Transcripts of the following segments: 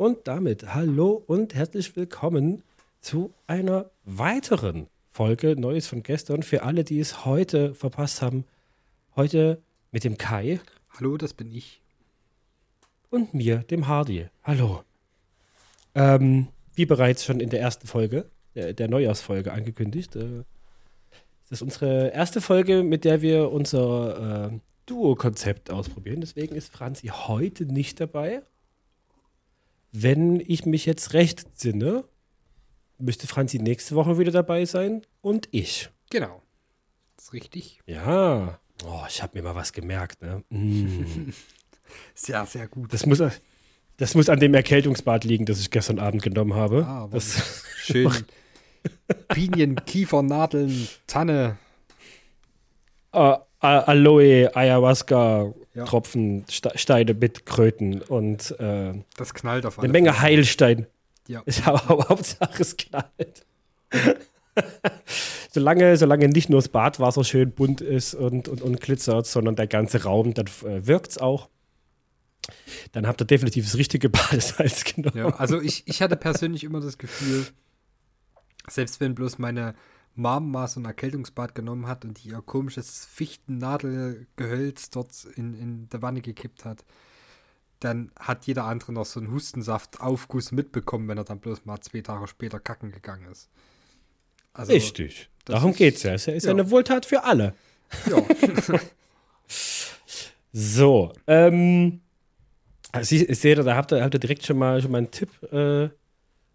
Und damit hallo und herzlich willkommen zu einer weiteren Folge Neues von gestern. Für alle, die es heute verpasst haben, heute mit dem Kai. Hallo, das bin ich. Und mir, dem Hardy. Hallo. Ähm, wie bereits schon in der ersten Folge, der, der Neujahrsfolge angekündigt, äh, das ist unsere erste Folge, mit der wir unser äh, Duo-Konzept ausprobieren. Deswegen ist Franzi heute nicht dabei. Wenn ich mich jetzt recht sinne, müsste Franzi nächste Woche wieder dabei sein und ich. Genau. Das ist richtig. Ja. Oh, ich habe mir mal was gemerkt. Ne? Mm. sehr, sehr gut. Das muss, das muss an dem Erkältungsbad liegen, das ich gestern Abend genommen habe. Ah, das schön. Pinien, Kiefer, Nadeln, Tanne. Uh, Aloe, Ayahuasca, ja. Tropfen, Steine mit Kröten und äh, das knallt auf eine Menge Heilstein. Ja. Ist aber Hauptsache es knallt. solange, solange nicht nur das Badwasser schön bunt ist und, und, und glitzert, sondern der ganze Raum, dann äh, wirkt es auch. Dann habt ihr definitiv das richtige Badesalz genommen. Ja, also ich, ich hatte persönlich immer das Gefühl, selbst wenn bloß meine Mom mal so ein Erkältungsbad genommen hat und ihr komisches Fichtennadelgehölz dort in, in der Wanne gekippt hat, dann hat jeder andere noch so einen Hustensaft-Aufguss mitbekommen, wenn er dann bloß mal zwei Tage später kacken gegangen ist. Also, Richtig. Darum geht es ja. Es ist ja eine Wohltat für alle. Ja. so. Ähm, also ich, ich sehe, da habt ihr, habt ihr direkt schon mal, schon mal einen Tipp äh,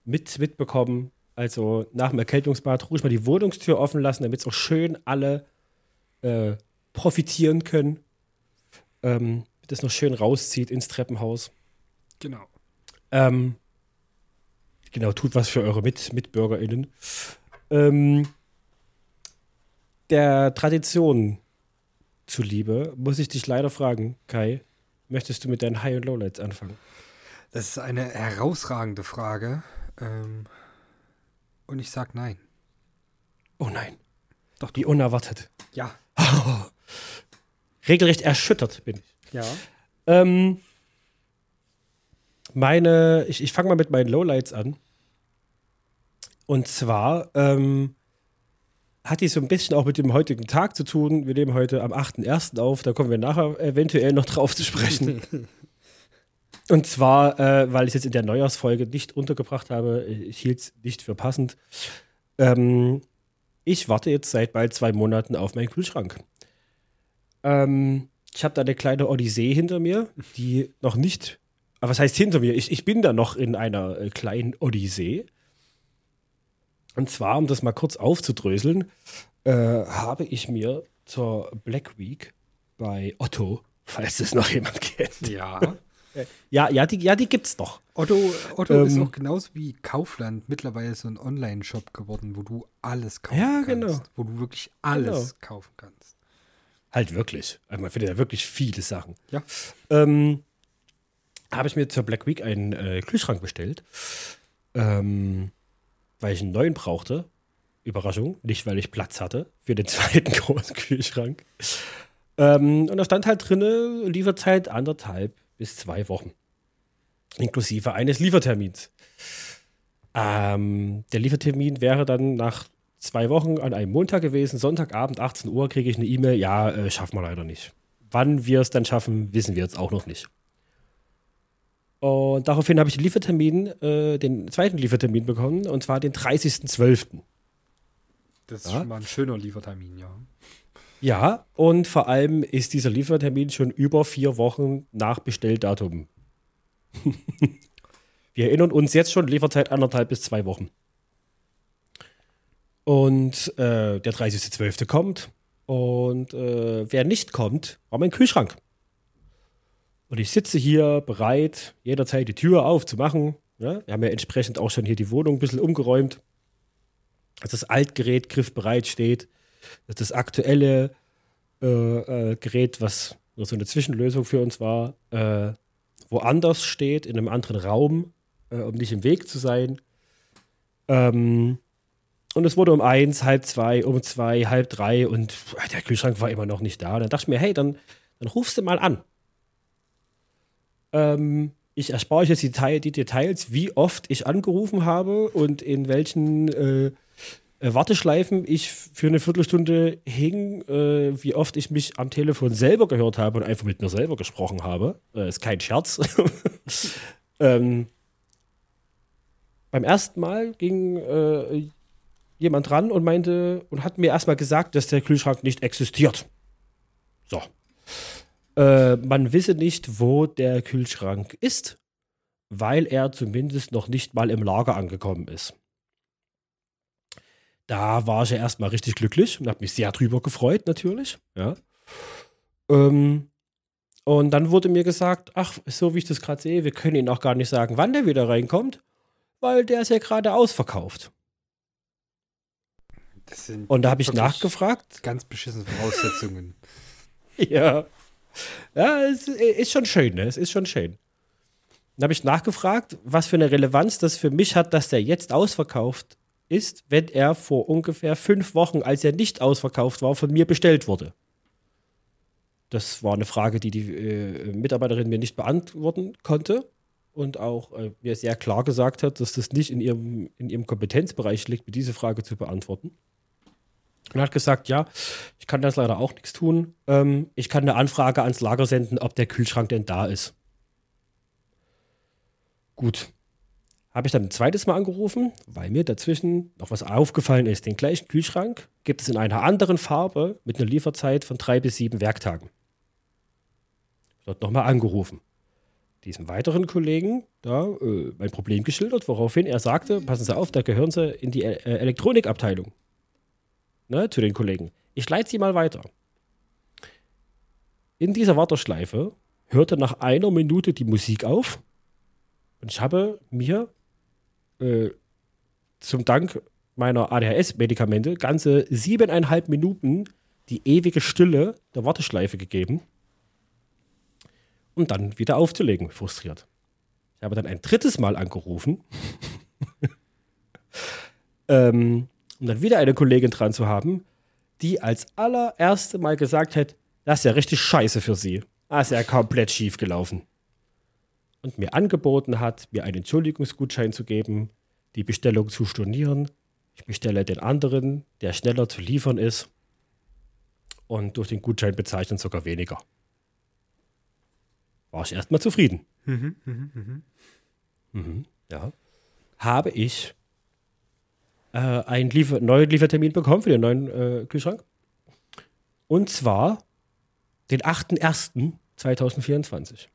mit, mitbekommen. Also nach dem Erkältungsbad ruhig mal die Wohnungstür offen lassen, damit es auch schön alle äh, profitieren können. Ähm, das noch schön rauszieht ins Treppenhaus. Genau. Ähm, genau, tut was für eure Mit MitbürgerInnen. Ähm, der Tradition zuliebe muss ich dich leider fragen, Kai. Möchtest du mit deinen High- und Lowlights anfangen? Das ist eine herausragende Frage. Ähm, und ich sag nein. Oh nein. Doch, wie unerwartet. Ja. Regelrecht erschüttert bin ich. Ja. Ähm, meine, ich, ich fange mal mit meinen Lowlights an. Und zwar ähm, hat die so ein bisschen auch mit dem heutigen Tag zu tun. Wir nehmen heute am 8.1. auf, da kommen wir nachher eventuell noch drauf zu sprechen. Und zwar, äh, weil ich es jetzt in der Neujahrsfolge nicht untergebracht habe, ich hielt es nicht für passend. Ähm, ich warte jetzt seit bald zwei Monaten auf meinen Kühlschrank. Ähm, ich habe da eine kleine Odyssee hinter mir, die noch nicht. Aber was heißt hinter mir? Ich, ich bin da noch in einer äh, kleinen Odyssee. Und zwar, um das mal kurz aufzudröseln, äh, habe ich mir zur Black Week bei Otto, falls es noch jemand kennt. Ja. Ja, ja, die, ja, die gibt's noch. Otto, Otto ähm, ist auch genauso wie Kaufland mittlerweile so ein Online-Shop geworden, wo du alles kaufen ja, kannst. Genau. Wo du wirklich alles genau. kaufen kannst. Halt wirklich. Also man findet ja wirklich viele Sachen. Ja. Ähm, habe ich mir zur Black Week einen äh, Kühlschrank bestellt, ähm, weil ich einen neuen brauchte. Überraschung, nicht weil ich Platz hatte für den zweiten großen Kühlschrank. Ähm, und da stand halt drinne Lieferzeit anderthalb bis zwei Wochen. Inklusive eines Liefertermins. Ähm, der Liefertermin wäre dann nach zwei Wochen an einem Montag gewesen. Sonntagabend, 18 Uhr, kriege ich eine E-Mail. Ja, äh, schaffen wir leider nicht. Wann wir es dann schaffen, wissen wir jetzt auch noch nicht. Und daraufhin habe ich den Liefertermin, äh, den zweiten Liefertermin bekommen, und zwar den 30.12. Das ist ja. schon mal ein schöner Liefertermin, ja. Ja, und vor allem ist dieser Liefertermin schon über vier Wochen nach Bestelldatum. Wir erinnern uns jetzt schon, Lieferzeit anderthalb bis zwei Wochen. Und äh, der 30.12. kommt. Und äh, wer nicht kommt, war mein Kühlschrank. Und ich sitze hier bereit, jederzeit die Tür aufzumachen. Ja, wir haben ja entsprechend auch schon hier die Wohnung ein bisschen umgeräumt. Dass das Altgerät griffbereit steht das aktuelle äh, äh, Gerät, was nur so eine Zwischenlösung für uns war, äh, woanders steht, in einem anderen Raum, äh, um nicht im Weg zu sein. Ähm, und es wurde um eins, halb zwei, um zwei, halb drei und der Kühlschrank war immer noch nicht da. Und dann dachte ich mir, hey, dann, dann rufst du mal an. Ähm, ich erspare euch jetzt die, die, Details, wie oft ich angerufen habe und in welchen äh, Warteschleifen ich für eine Viertelstunde hing, äh, wie oft ich mich am Telefon selber gehört habe und einfach mit mir selber gesprochen habe. Äh, ist kein Scherz. ähm, beim ersten Mal ging äh, jemand ran und meinte und hat mir erstmal gesagt, dass der Kühlschrank nicht existiert. So. Äh, man wisse nicht, wo der Kühlschrank ist, weil er zumindest noch nicht mal im Lager angekommen ist. Da war ich ja erstmal richtig glücklich und habe mich sehr drüber gefreut, natürlich. Ja. Ähm, und dann wurde mir gesagt, ach, so wie ich das gerade sehe, wir können Ihnen auch gar nicht sagen, wann der wieder reinkommt, weil der ist ja gerade ausverkauft. und da habe ich nachgefragt. Ganz beschissene Voraussetzungen. ja. Ja, es ist schon schön, ne? Es ist schon schön. Dann habe ich nachgefragt, was für eine Relevanz das für mich hat, dass der jetzt ausverkauft ist, wenn er vor ungefähr fünf Wochen, als er nicht ausverkauft war, von mir bestellt wurde. Das war eine Frage, die die äh, Mitarbeiterin mir nicht beantworten konnte und auch äh, mir sehr klar gesagt hat, dass das nicht in ihrem, in ihrem Kompetenzbereich liegt, mir diese Frage zu beantworten. Und hat gesagt, ja, ich kann das leider auch nichts tun. Ähm, ich kann eine Anfrage ans Lager senden, ob der Kühlschrank denn da ist. Gut, habe ich dann ein zweites Mal angerufen, weil mir dazwischen noch was aufgefallen ist. Den gleichen Kühlschrank gibt es in einer anderen Farbe mit einer Lieferzeit von drei bis sieben Werktagen. Dort nochmal angerufen. Diesem weiteren Kollegen da äh, mein Problem geschildert, woraufhin er sagte: Passen Sie auf, da gehören Sie in die äh, Elektronikabteilung. Ne, zu den Kollegen. Ich leite Sie mal weiter. In dieser Warteschleife hörte nach einer Minute die Musik auf und ich habe mir äh, zum Dank meiner ADHS-Medikamente ganze siebeneinhalb Minuten die ewige Stille der Warteschleife gegeben, um dann wieder aufzulegen, frustriert. Ich habe dann ein drittes Mal angerufen, ähm, um dann wieder eine Kollegin dran zu haben, die als allererste Mal gesagt hat, das ist ja richtig scheiße für sie. Das ist ja komplett schief gelaufen und mir angeboten hat, mir einen Entschuldigungsgutschein zu geben, die Bestellung zu stornieren. Ich bestelle den anderen, der schneller zu liefern ist. Und durch den Gutschein bezeichnen sogar weniger. War ich erstmal zufrieden. Mhm, mhm, mhm. Mhm, ja. Habe ich äh, einen Liefer neuen Liefertermin bekommen für den neuen äh, Kühlschrank. Und zwar den 8.1.2024.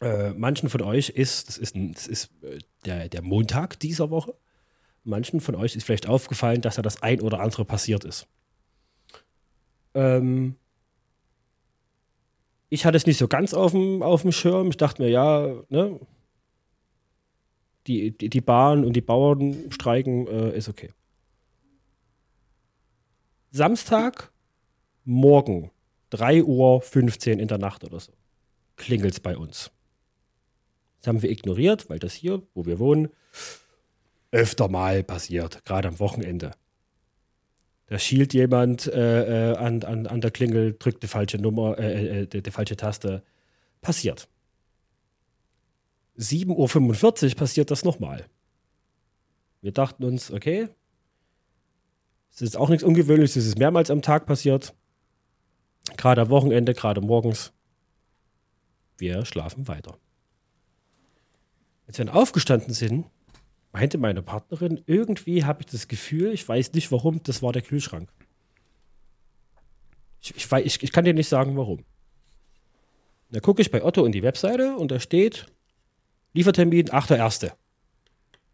Äh, manchen von euch ist, das ist, ein, das ist äh, der, der Montag dieser Woche, manchen von euch ist vielleicht aufgefallen, dass da das ein oder andere passiert ist. Ähm, ich hatte es nicht so ganz auf dem, auf dem Schirm. Ich dachte mir, ja, ne, die, die, die Bahn und die Bauern streiken, äh, ist okay. Samstag, morgen, 3.15 Uhr in der Nacht oder so, klingelt es bei uns. Das haben wir ignoriert, weil das hier, wo wir wohnen, öfter mal passiert, gerade am Wochenende. Da schielt jemand äh, äh, an, an, an der Klingel, drückt die falsche Nummer, äh, äh, die, die, falsche Taste. Passiert. 7.45 Uhr passiert das nochmal. Wir dachten uns, okay, es ist auch nichts Ungewöhnliches, es ist mehrmals am Tag passiert. Gerade am Wochenende, gerade morgens. Wir schlafen weiter. Als wir dann aufgestanden sind, meinte meine Partnerin, irgendwie habe ich das Gefühl, ich weiß nicht warum, das war der Kühlschrank. Ich, ich, ich, ich kann dir nicht sagen, warum. Da gucke ich bei Otto in die Webseite und da steht Liefertermin 8.1.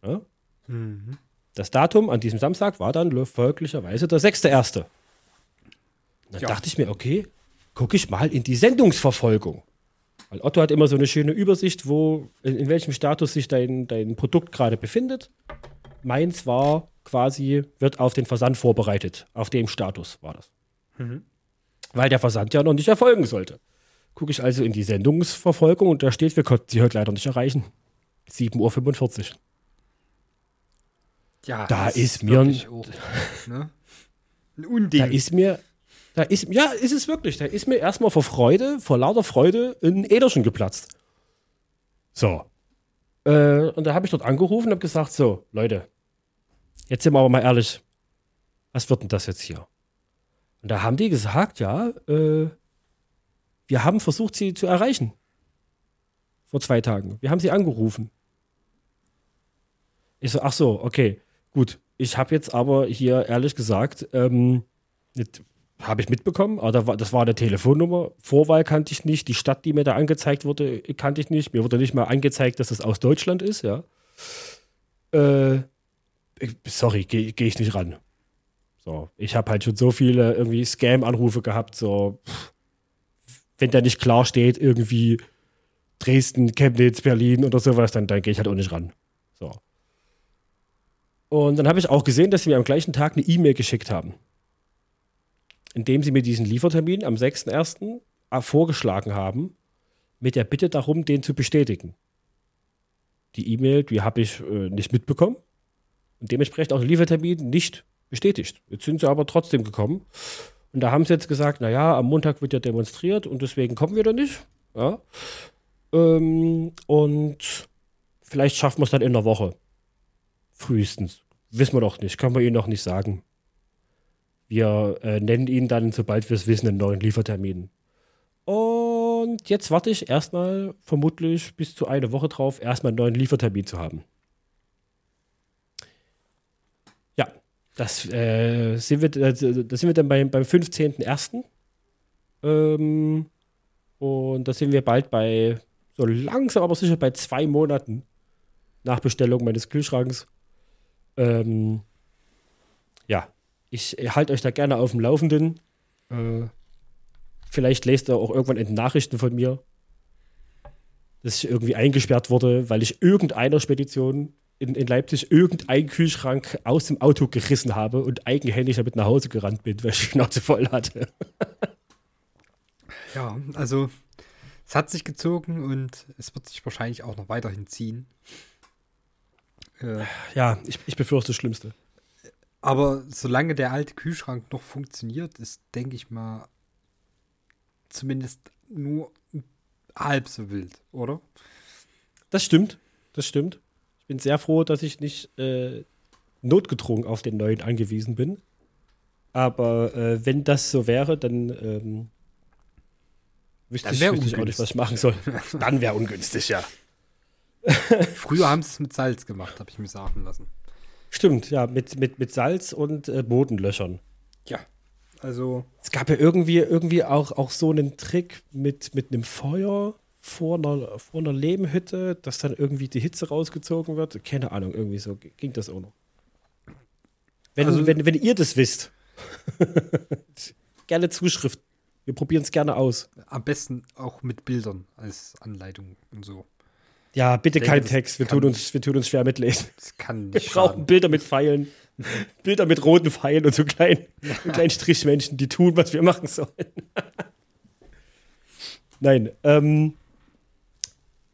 Ja? Mhm. Das Datum an diesem Samstag war dann folglicherweise der 6.1. Dann ja. dachte ich mir, okay, gucke ich mal in die Sendungsverfolgung. Weil Otto hat immer so eine schöne Übersicht, wo, in, in welchem Status sich dein, dein Produkt gerade befindet. Meins war quasi, wird auf den Versand vorbereitet. Auf dem Status war das. Mhm. Weil der Versand ja noch nicht erfolgen sollte. Gucke ich also in die Sendungsverfolgung und da steht, wir konnten sie heute leider nicht erreichen. 7.45 Uhr. Ja, da ist mir ein, ne? ein Unding. Da ist mir da ist, ja, ist es wirklich. Da ist mir erstmal vor Freude, vor lauter Freude, ein Äderchen geplatzt. So. Äh, und da habe ich dort angerufen und habe gesagt: So, Leute, jetzt sind wir aber mal ehrlich, was wird denn das jetzt hier? Und da haben die gesagt: Ja, äh, wir haben versucht, sie zu erreichen. Vor zwei Tagen. Wir haben sie angerufen. Ich so, ach so, okay, gut. Ich habe jetzt aber hier ehrlich gesagt, ähm, habe ich mitbekommen, aber das war eine Telefonnummer. Vorwahl kannte ich nicht. Die Stadt, die mir da angezeigt wurde, kannte ich nicht. Mir wurde nicht mal angezeigt, dass es das aus Deutschland ist, ja. Äh, sorry, gehe geh ich nicht ran. So, ich habe halt schon so viele irgendwie Scam-Anrufe gehabt, so, wenn da nicht klar steht, irgendwie Dresden, Chemnitz, Berlin oder sowas, dann, dann gehe ich halt auch nicht ran. So. Und dann habe ich auch gesehen, dass sie mir am gleichen Tag eine E-Mail geschickt haben, indem sie mir diesen Liefertermin am 6.1. vorgeschlagen haben, mit der Bitte darum, den zu bestätigen. Die E-Mail, die habe ich äh, nicht mitbekommen und dementsprechend auch den Liefertermin nicht bestätigt. Jetzt sind sie aber trotzdem gekommen. Und da haben sie jetzt gesagt, naja, am Montag wird ja demonstriert und deswegen kommen wir da nicht. Ja. Ähm, und vielleicht schaffen wir es dann in der Woche. Frühestens. Wissen wir doch nicht, können wir Ihnen noch nicht sagen. Wir äh, nennen Ihnen dann, sobald wir es wissen, einen neuen Liefertermin. Und jetzt warte ich erstmal vermutlich bis zu eine Woche drauf, erstmal einen neuen Liefertermin zu haben. Ja, das äh, sind wir, äh, das sind wir dann beim, beim 15.01. Ähm, und da sind wir bald bei, so langsam aber sicher bei zwei Monaten nach Bestellung meines Kühlschranks. Ähm, ja, ich halte euch da gerne auf dem Laufenden. Äh, vielleicht lest ihr auch irgendwann in den Nachrichten von mir, dass ich irgendwie eingesperrt wurde, weil ich irgendeiner Spedition in, in Leipzig irgendeinen Kühlschrank aus dem Auto gerissen habe und eigenhändig damit nach Hause gerannt bin, weil ich Schnauze voll hatte. ja, also es hat sich gezogen und es wird sich wahrscheinlich auch noch weiterhin ziehen. Äh, ja, ich, ich befürchte das Schlimmste. Aber solange der alte Kühlschrank noch funktioniert, ist, denke ich mal, zumindest nur halb so wild, oder? Das stimmt, das stimmt. Ich bin sehr froh, dass ich nicht äh, notgedrungen auf den neuen angewiesen bin. Aber äh, wenn das so wäre, dann ähm, wüsste ich, wüsste ich auch nicht, was ich machen soll. dann wäre ungünstig, ja. Früher haben sie es mit Salz gemacht, habe ich mir sagen lassen. Stimmt, ja, mit, mit, mit Salz und äh, Bodenlöchern. Ja, also. Es gab ja irgendwie, irgendwie auch, auch so einen Trick mit, mit einem Feuer vor einer, vor einer Lehmhütte, dass dann irgendwie die Hitze rausgezogen wird. Keine Ahnung, irgendwie so ging das auch noch. Wenn, also, wenn, wenn ihr das wisst, gerne Zuschrift. Wir probieren es gerne aus. Am besten auch mit Bildern als Anleitung und so. Ja, bitte denke, kein Text. Wir tun, uns, wir tun uns schwer mitlesen. Das kann nicht Wir schaden. brauchen Bilder mit Pfeilen. Bilder mit roten Pfeilen und so kleinen, kleinen Strichmännchen, die tun, was wir machen sollen. Nein, ähm,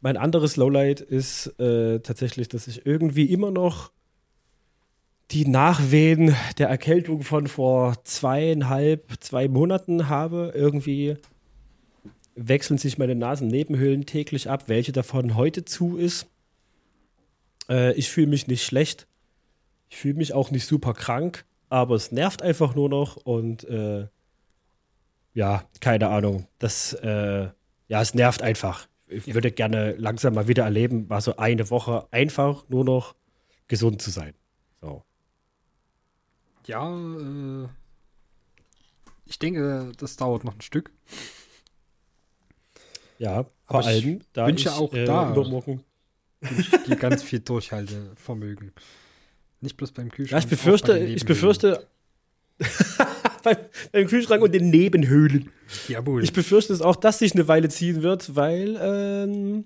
mein anderes Lowlight ist äh, tatsächlich, dass ich irgendwie immer noch die Nachwehen der Erkältung von vor zweieinhalb, zwei Monaten habe. Irgendwie wechseln sich meine Nasennebenhöhlen täglich ab, welche davon heute zu ist. Äh, ich fühle mich nicht schlecht. Ich fühle mich auch nicht super krank, aber es nervt einfach nur noch und äh, ja, keine Ahnung. Das, äh, ja, es nervt einfach. Ich ja. würde gerne langsam mal wieder erleben, mal so eine Woche einfach nur noch gesund zu sein. So. Ja, äh, ich denke, das dauert noch ein Stück. Ja, vor allem, da wünsche ich auch äh, da übermorgen die ganz viel Durchhaltevermögen. Nicht bloß beim Kühlschrank. Ja, ich befürchte, ich befürchte beim, beim, Kühlschrank und den Nebenhöhlen. Jawohl. Ich befürchte es auch, dass sich eine Weile ziehen wird, weil ähm,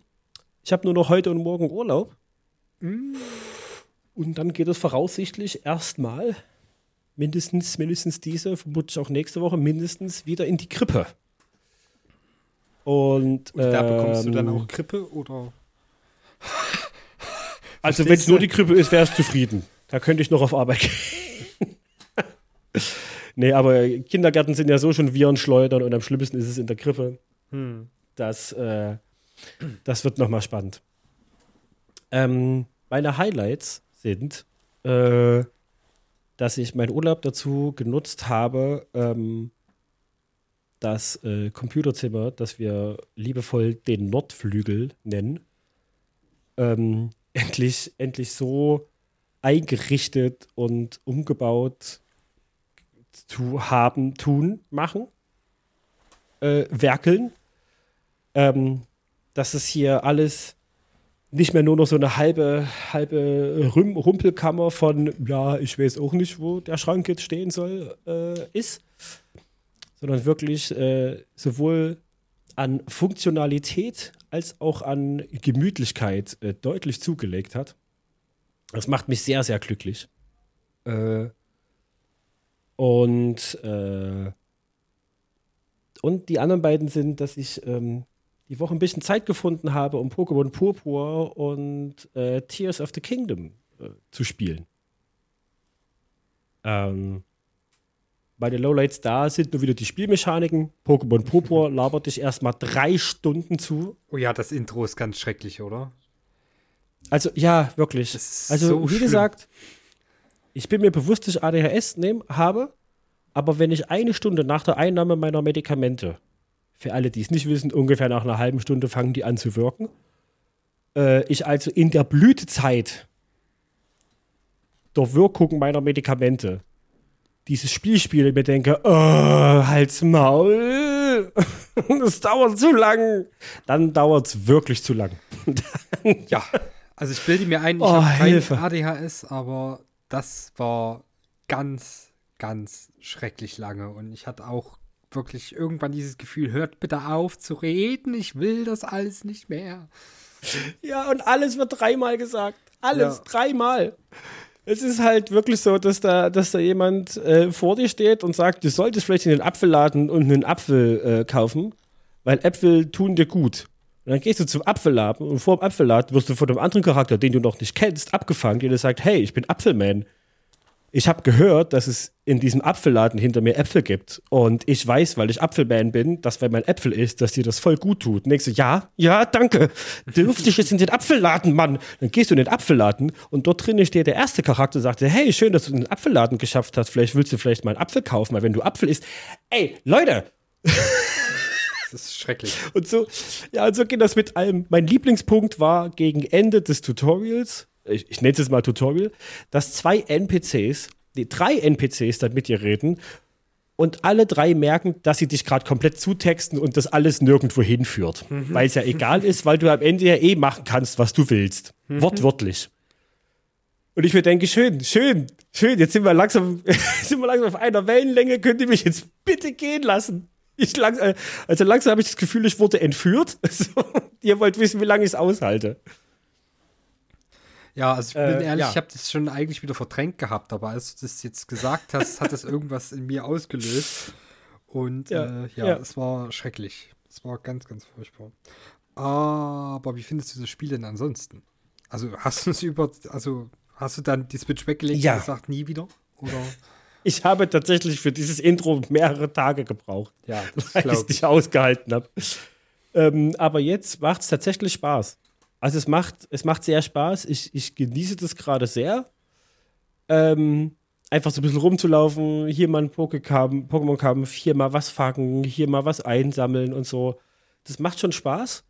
ich habe nur noch heute und morgen Urlaub. Mm. Und dann geht es voraussichtlich erstmal mindestens, mindestens diese, vermutlich auch nächste Woche, mindestens wieder in die Krippe. Und, Und da bekommst du dann ähm, auch Krippe oder? also, wenn es nur die Krippe ist, wäre ich zufrieden. Da könnte ich noch auf Arbeit gehen. nee, aber Kindergärten sind ja so schon Viren schleudern und am schlimmsten ist es in der Krippe. Hm. Das, äh, das wird nochmal spannend. Ähm, meine Highlights sind, äh, dass ich meinen Urlaub dazu genutzt habe, ähm, das äh, Computerzimmer, das wir liebevoll den Nordflügel nennen, ähm, endlich, endlich so eingerichtet und umgebaut zu haben, tun, machen, äh, werkeln. Ähm, dass es hier alles nicht mehr nur noch so eine halbe, halbe Rumpelkammer von, ja, ich weiß auch nicht, wo der Schrank jetzt stehen soll, äh, ist, sondern wirklich äh, sowohl an Funktionalität als auch an Gemütlichkeit äh, deutlich zugelegt hat. Das macht mich sehr, sehr glücklich. Äh, und, äh, und die anderen beiden sind, dass ich ähm, die Woche ein bisschen Zeit gefunden habe, um Pokémon Purpur und äh, Tears of the Kingdom äh, zu spielen. Ähm, meine Lowlights da sind nur wieder die Spielmechaniken. Pokémon Purpur labert dich erstmal drei Stunden zu. Oh ja, das Intro ist ganz schrecklich, oder? Also, ja, wirklich. Also, so wie schlimm. gesagt, ich bin mir bewusst, dass ich ADHS nehm, habe, aber wenn ich eine Stunde nach der Einnahme meiner Medikamente für alle, die es nicht wissen, ungefähr nach einer halben Stunde fangen die an zu wirken. Äh, ich also in der Blütezeit der Wirkung meiner Medikamente dieses Spiel spiele, mir denke, oh, halt's Maul, das dauert zu lang. Dann dauert es wirklich zu lang. ja, also ich bilde mir ein, ich oh, habe kein ADHS, aber das war ganz, ganz schrecklich lange und ich hatte auch wirklich irgendwann dieses Gefühl, hört bitte auf zu reden, ich will das alles nicht mehr. Ja, und alles wird dreimal gesagt. Alles, ja. dreimal. Es ist halt wirklich so, dass da, dass da jemand äh, vor dir steht und sagt, du solltest vielleicht in den Apfelladen und einen Apfel äh, kaufen, weil Äpfel tun dir gut. Und dann gehst du zum Apfelladen und vor dem Apfelladen wirst du von einem anderen Charakter, den du noch nicht kennst, abgefangen, der dir sagt, hey, ich bin Apfelman ich habe gehört, dass es in diesem Apfelladen hinter mir Äpfel gibt. Und ich weiß, weil ich Apfelman bin, dass wenn man Äpfel isst, dass dir das voll gut tut. Und denkst du, ja, ja, danke. Dürfte ich jetzt in den Apfelladen, Mann. Dann gehst du in den Apfelladen und dort drinnen steht der erste Charakter und sagt, hey, schön, dass du den Apfelladen geschafft hast. Vielleicht willst du vielleicht mal einen Apfel kaufen, weil wenn du Apfel isst, ey, Leute. Das ist schrecklich. Und so, ja, und so geht das mit allem. Mein Lieblingspunkt war gegen Ende des Tutorials, ich, ich nenne es mal Tutorial, dass zwei NPCs, die drei NPCs dann mit dir reden und alle drei merken, dass sie dich gerade komplett zutexten und das alles nirgendwo hinführt. Mhm. Weil es ja egal ist, weil du am Ende ja eh machen kannst, was du willst. Mhm. Wortwörtlich. Und ich mir denke, schön, schön, schön, jetzt sind wir langsam, sind wir langsam auf einer Wellenlänge, könnt ihr mich jetzt bitte gehen lassen? Ich lang, also langsam habe ich das Gefühl, ich wurde entführt. ihr wollt wissen, wie lange ich es aushalte. Ja, also ich bin äh, ehrlich, ja. ich habe das schon eigentlich wieder verdrängt gehabt, aber als du das jetzt gesagt hast, hat das irgendwas in mir ausgelöst. Und ja, äh, ja, ja, es war schrecklich. Es war ganz, ganz furchtbar. Aber wie findest du das Spiel denn ansonsten? Also hast du es über, also hast du dann die Switch weggelegt ja. und gesagt, nie wieder? Oder? Ich habe tatsächlich für dieses Intro mehrere Tage gebraucht, ja, weil ich es nicht ausgehalten habe. Ähm, aber jetzt macht es tatsächlich Spaß. Also es macht, es macht sehr Spaß. Ich, ich genieße das gerade sehr. Ähm, einfach so ein bisschen rumzulaufen, hier mal ein Pokémon-Kampf, hier mal was fangen, hier mal was einsammeln und so. Das macht schon Spaß.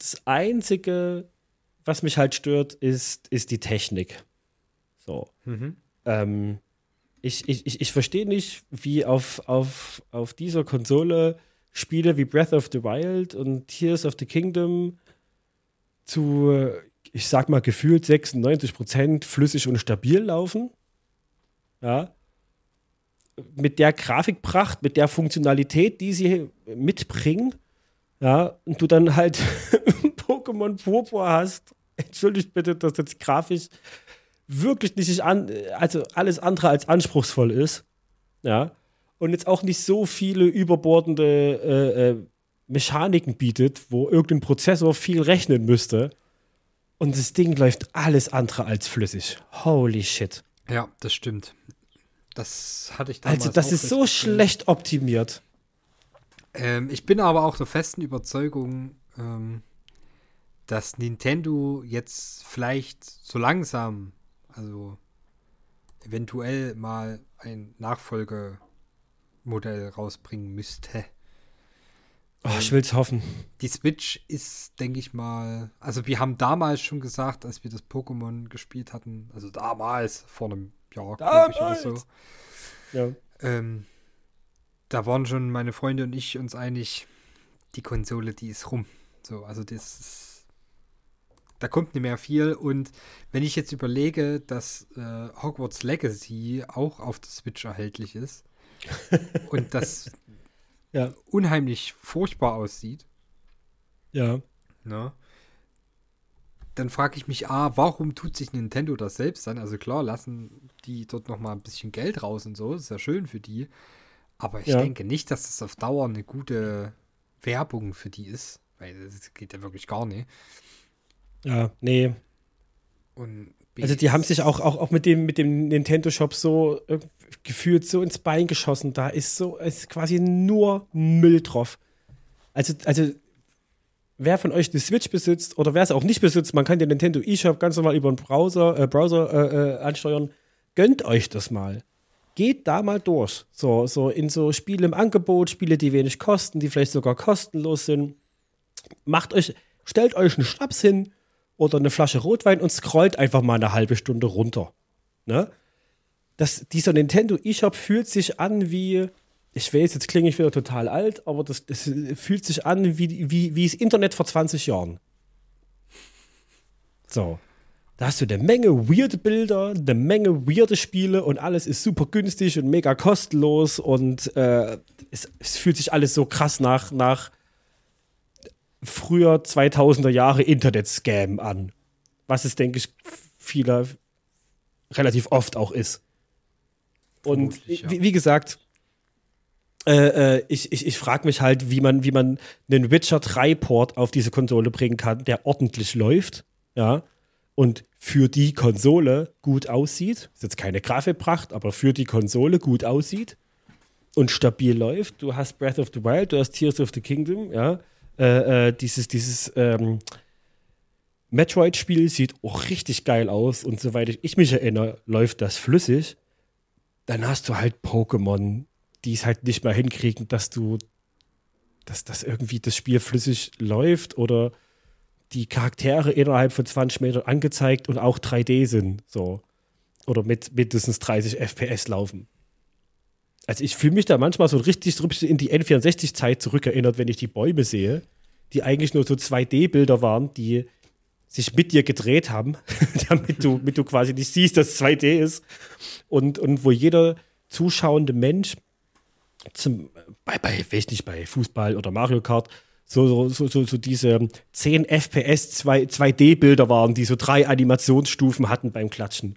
Das Einzige, was mich halt stört, ist, ist die Technik. So. Mhm. Ähm, ich, ich, ich verstehe nicht, wie auf, auf, auf dieser Konsole Spiele wie Breath of the Wild und Tears of the Kingdom zu, ich sag mal, gefühlt 96 Prozent flüssig und stabil laufen. Ja. Mit der Grafikpracht, mit der Funktionalität, die sie mitbringen. Ja, und du dann halt Pokémon Purpur hast. Entschuldigt bitte, dass jetzt grafisch wirklich nicht an, also alles andere als anspruchsvoll ist. Ja. Und jetzt auch nicht so viele überbordende äh, äh, Mechaniken bietet, wo irgendein Prozessor viel rechnen müsste. Und das Ding läuft alles andere als flüssig. Holy shit. Ja, das stimmt. Das hatte ich damals Also, das ist so schlecht optimiert. Ähm, ich bin aber auch der festen Überzeugung, ähm, dass Nintendo jetzt vielleicht so langsam, also eventuell mal ein Nachfolgemodell rausbringen müsste. Oh, ich will's hoffen. Die Switch ist, denke ich mal, also wir haben damals schon gesagt, als wir das Pokémon gespielt hatten, also damals, vor einem Jahr, glaube ich, oder so. Ja. Ähm, da waren schon meine Freunde und ich uns einig, die Konsole, die ist rum. So, also das ist, da kommt nicht mehr viel. Und wenn ich jetzt überlege, dass äh, Hogwarts Legacy auch auf der Switch erhältlich ist und das ja. unheimlich furchtbar aussieht. Ja. Ne? Dann frage ich mich, ah, warum tut sich Nintendo das selbst an? Also klar, lassen die dort noch mal ein bisschen Geld raus und so, das ist ja schön für die. Aber ich ja. denke nicht, dass das auf Dauer eine gute Werbung für die ist, weil das geht ja wirklich gar nicht. Ja, nee. Und also die haben sich auch, auch, auch mit dem, mit dem Nintendo Shop so äh, gefühlt so ins Bein geschossen. Da ist so, ist quasi nur Müll drauf. Also, also wer von euch die Switch besitzt oder wer es auch nicht besitzt, man kann den Nintendo eShop ganz normal über den Browser, äh, Browser äh, äh ansteuern. Gönnt euch das mal geht da mal durch. So, so in so Spiele im Angebot, Spiele, die wenig kosten, die vielleicht sogar kostenlos sind. Macht euch, stellt euch einen Schnaps hin oder eine Flasche Rotwein und scrollt einfach mal eine halbe Stunde runter. Ne? Das, dieser Nintendo eShop fühlt sich an wie, ich weiß, jetzt klinge ich wieder total alt, aber das, das fühlt sich an wie, wie, wie das Internet vor 20 Jahren. So. Da hast du eine Menge weirde Bilder, eine Menge weirde Spiele und alles ist super günstig und mega kostenlos und äh, es, es, fühlt sich alles so krass nach, nach früher 2000er Jahre Internet-Scam an. Was es, denke ich, vieler relativ oft auch ist. Und ja. wie, wie, gesagt, äh, äh, ich, ich, ich frage mich halt, wie man, wie man einen Witcher 3-Port auf diese Konsole bringen kann, der ordentlich läuft. Ja und für die Konsole gut aussieht, ist jetzt keine Grafikpracht, aber für die Konsole gut aussieht und stabil läuft. Du hast Breath of the Wild, du hast Tears of the Kingdom, ja. Äh, äh, dieses dieses ähm, Metroid-Spiel sieht auch richtig geil aus und soweit ich, ich mich erinnere, läuft das flüssig. Dann hast du halt Pokémon, die es halt nicht mehr hinkriegen, dass du, dass das irgendwie das Spiel flüssig läuft oder die Charaktere innerhalb von 20 Metern angezeigt und auch 3D sind. So. Oder mit mindestens 30 FPS laufen. Also ich fühle mich da manchmal so richtig in die N64-Zeit zurückerinnert, wenn ich die Bäume sehe, die eigentlich nur so 2D-Bilder waren, die sich mit dir gedreht haben, damit du, damit du quasi nicht siehst, dass es 2D ist. Und, und wo jeder zuschauende Mensch zum, bei, bei, weiß nicht, bei Fußball oder Mario Kart so, so, so, so diese 10 FPS 2, 2D-Bilder waren, die so drei Animationsstufen hatten beim Klatschen.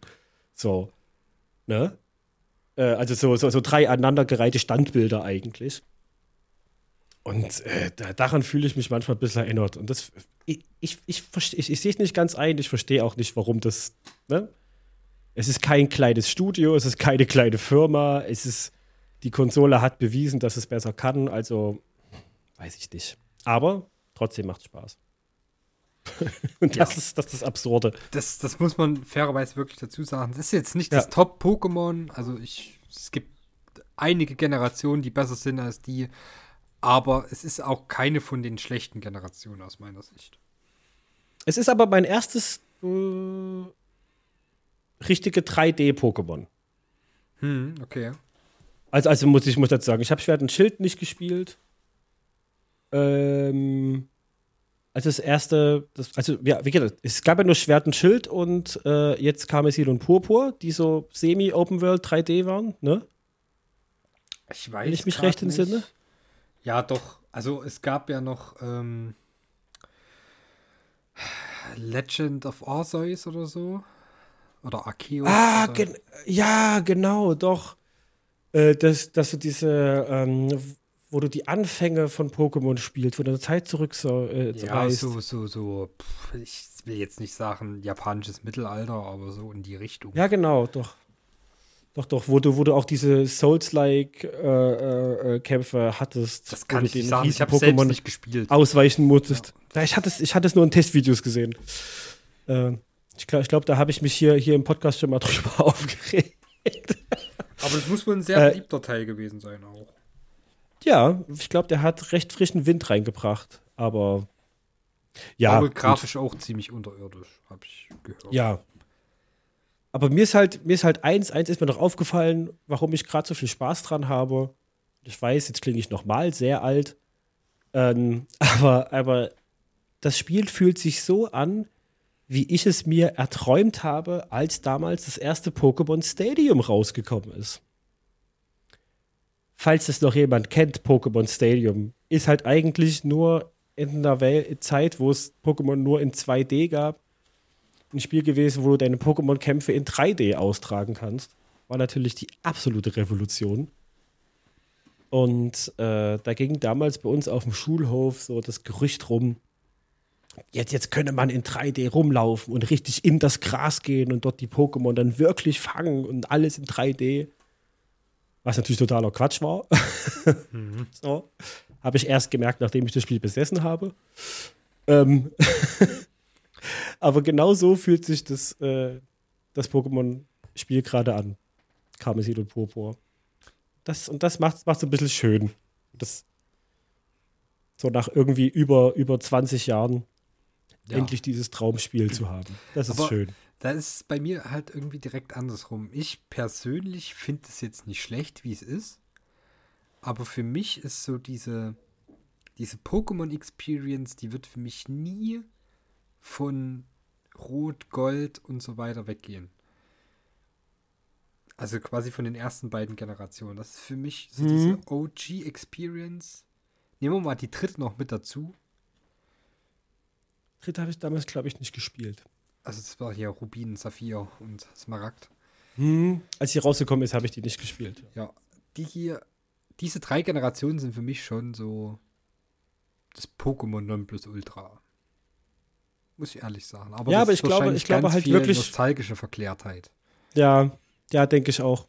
So. Ne? Äh, also so, so, so drei aneinandergereihte Standbilder eigentlich. Und äh, daran fühle ich mich manchmal ein bisschen erinnert. Und das, ich, ich, ich, ich, ich sehe es nicht ganz ein, ich verstehe auch nicht, warum das, ne? Es ist kein kleines Studio, es ist keine kleine Firma, es ist, die Konsole hat bewiesen, dass es besser kann, also weiß ich nicht. Aber trotzdem macht es Spaß. Und das, ja. ist, das ist das Absurde. Das, das muss man fairerweise wirklich dazu sagen. Das ist jetzt nicht ja. das Top-Pokémon. Also ich, es gibt einige Generationen, die besser sind als die. Aber es ist auch keine von den schlechten Generationen aus meiner Sicht. Es ist aber mein erstes äh, richtige 3D-Pokémon. Hm, okay. Also, also muss ich muss dazu sagen, ich habe Schwert und Schild nicht gespielt. Ähm, also das erste, das, also ja, wie gesagt, es gab ja nur Schwert und Schild und äh, jetzt Karmesin und Purpur, die so semi-Open World 3D waren, ne? Ich weiß. Wenn ich mich recht entsinne. Ja, doch. Also es gab ja noch ähm, Legend of Arceus oder so. Oder Arceus. Ah, oder? Gen ja, genau, doch. Äh, dass, dass du diese ähm, wo du die Anfänge von Pokémon spielst, wo du eine Zeit zurück so, äh, ja, so, so, so, pff, ich will jetzt nicht sagen japanisches Mittelalter, aber so in die Richtung. Ja, genau, doch. Doch, doch, wo du, wo du auch diese Souls-like-Kämpfe äh, äh, hattest. Das kann ich du nicht sagen. Ich habe selbst Pokémon nicht gespielt. ausweichen musstest. Ja. Ich, hatte es, ich hatte es nur in Testvideos gesehen. Äh, ich glaube, glaub, da habe ich mich hier, hier im Podcast schon mal drüber aufgeregt. Aber das muss wohl ein sehr Äh, beliebter Teil gewesen sein auch. Ja, ich glaube, der hat recht frischen Wind reingebracht. Aber ja, Aber gut. grafisch auch ziemlich unterirdisch, habe ich gehört. Ja. Aber mir ist halt, mir ist halt eins, eins ist mir noch aufgefallen, warum ich gerade so viel Spaß dran habe. Ich weiß, jetzt klinge ich nochmal sehr alt. Ähm, aber, aber das Spiel fühlt sich so an, wie ich es mir erträumt habe, als damals das erste Pokémon Stadium rausgekommen ist. Falls es noch jemand kennt, Pokémon Stadium ist halt eigentlich nur in einer Zeit, wo es Pokémon nur in 2D gab, ein Spiel gewesen, wo du deine Pokémon-Kämpfe in 3D austragen kannst. War natürlich die absolute Revolution. Und äh, da ging damals bei uns auf dem Schulhof so das Gerücht rum, jetzt, jetzt könne man in 3D rumlaufen und richtig in das Gras gehen und dort die Pokémon dann wirklich fangen und alles in 3D. Was natürlich totaler Quatsch war. so. Habe ich erst gemerkt, nachdem ich das Spiel besessen habe. Ähm Aber genau so fühlt sich das, äh, das Pokémon-Spiel gerade an. Karmesin und Purpur. Das, und das macht es ein bisschen schön. Das, so nach irgendwie über, über 20 Jahren Ja. endlich dieses Traumspiel zu haben. Das ist Aber- schön. Da ist bei mir halt irgendwie direkt andersrum. Ich persönlich finde es jetzt nicht schlecht, wie es ist. Aber für mich ist so diese, diese Pokémon-Experience, die wird für mich nie von Rot, Gold und so weiter weggehen. Also quasi von den ersten beiden Generationen. Das ist für mich so Mhm. diese OG-Experience. Nehmen wir mal die dritte noch mit dazu. Dritte habe ich damals, glaube ich, nicht gespielt. Also das war hier Rubin, Saphir und Smaragd. Hm. Als sie rausgekommen ist, habe ich die nicht gespielt. Ja, die hier, diese drei Generationen sind für mich schon so das Pokémon Nonplusultra. Muss ich ehrlich sagen. Aber Ja, aber ich glaube- ich glaube halt wirklich- nostalgische Verklärtheit. Ja, ja, denke ich auch.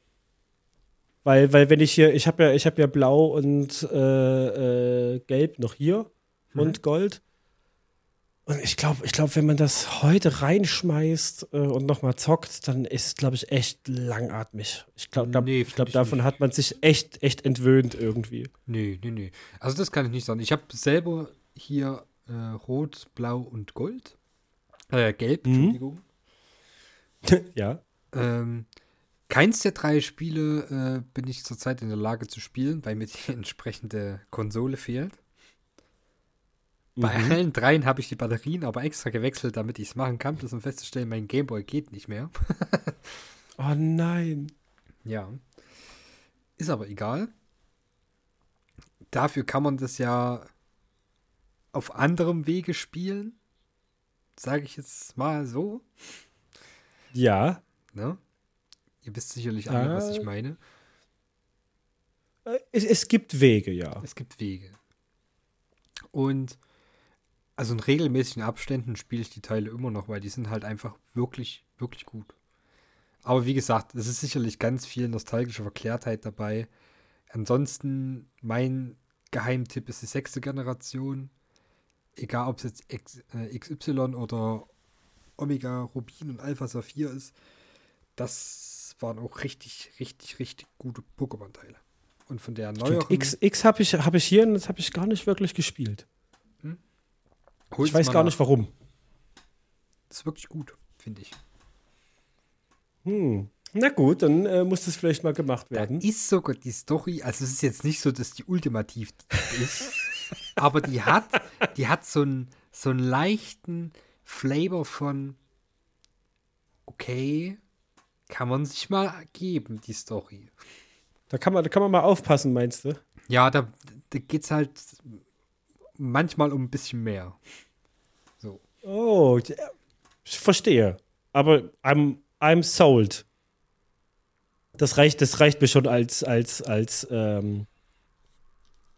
Weil, weil wenn ich hier, ich habe ja, ich habe ja Blau und äh, äh, Gelb noch hier Mhm. und Gold. Und ich glaube, ich glaube, wenn man das heute reinschmeißt äh, und nochmal zockt, dann ist es, glaube ich, echt langatmig. Ich glaube, glaub, Nee, ich glaub, ich davon nicht. hat man sich echt, echt entwöhnt irgendwie. Nee, nee, nee. Also das kann ich nicht sagen. Ich habe selber hier äh, Rot, Blau und Gold. Äh, Gelb, Mhm. Entschuldigung. ja. Ähm, keins der drei Spiele äh, bin ich zurzeit in der Lage zu spielen, weil mir die entsprechende Konsole fehlt. Bei Mhm. allen dreien habe ich die Batterien aber extra gewechselt, damit ich es machen kann, bloß um festzustellen, mein Gameboy geht nicht mehr. Oh nein. Ja. Ist aber egal. Dafür kann man das ja auf anderem Wege spielen. Sage ich jetzt mal so. Ja. Ne? Ihr wisst sicherlich alle, was ich meine. Äh, Es, es gibt Wege, ja. Es gibt Wege. Und also in regelmäßigen Abständen spiele ich die Teile immer noch, weil die sind halt einfach wirklich, wirklich gut. Aber wie gesagt, es ist sicherlich ganz viel nostalgische Verklärtheit dabei. Ansonsten, mein Geheimtipp ist die sechste Generation. Egal, ob es jetzt X, äh, XY oder Omega Rubin und Alpha Saphir ist. Das waren auch richtig, richtig, richtig gute Pokémon-Teile. Und von der neueren. X, X habe ich, hab ich hier und das habe ich gar nicht wirklich gespielt. Hol's Ich weiß gar nach. nicht warum. Das ist wirklich gut, finde ich. Hm. Na gut, dann äh, muss das vielleicht mal gemacht Da werden. ist sogar die Story, also es ist jetzt nicht so, dass die ultimativ ist, aber die hat, die hat so einen so einen leichten Flavor von okay, kann man sich mal geben, die Story. Da kann man, da kann man mal aufpassen, meinst du? Ja, da, da geht es halt manchmal um ein bisschen mehr. So. Oh, ja, ich verstehe. Aber I'm, I'm sold. Das reicht, das reicht mir schon als, als, als, ähm,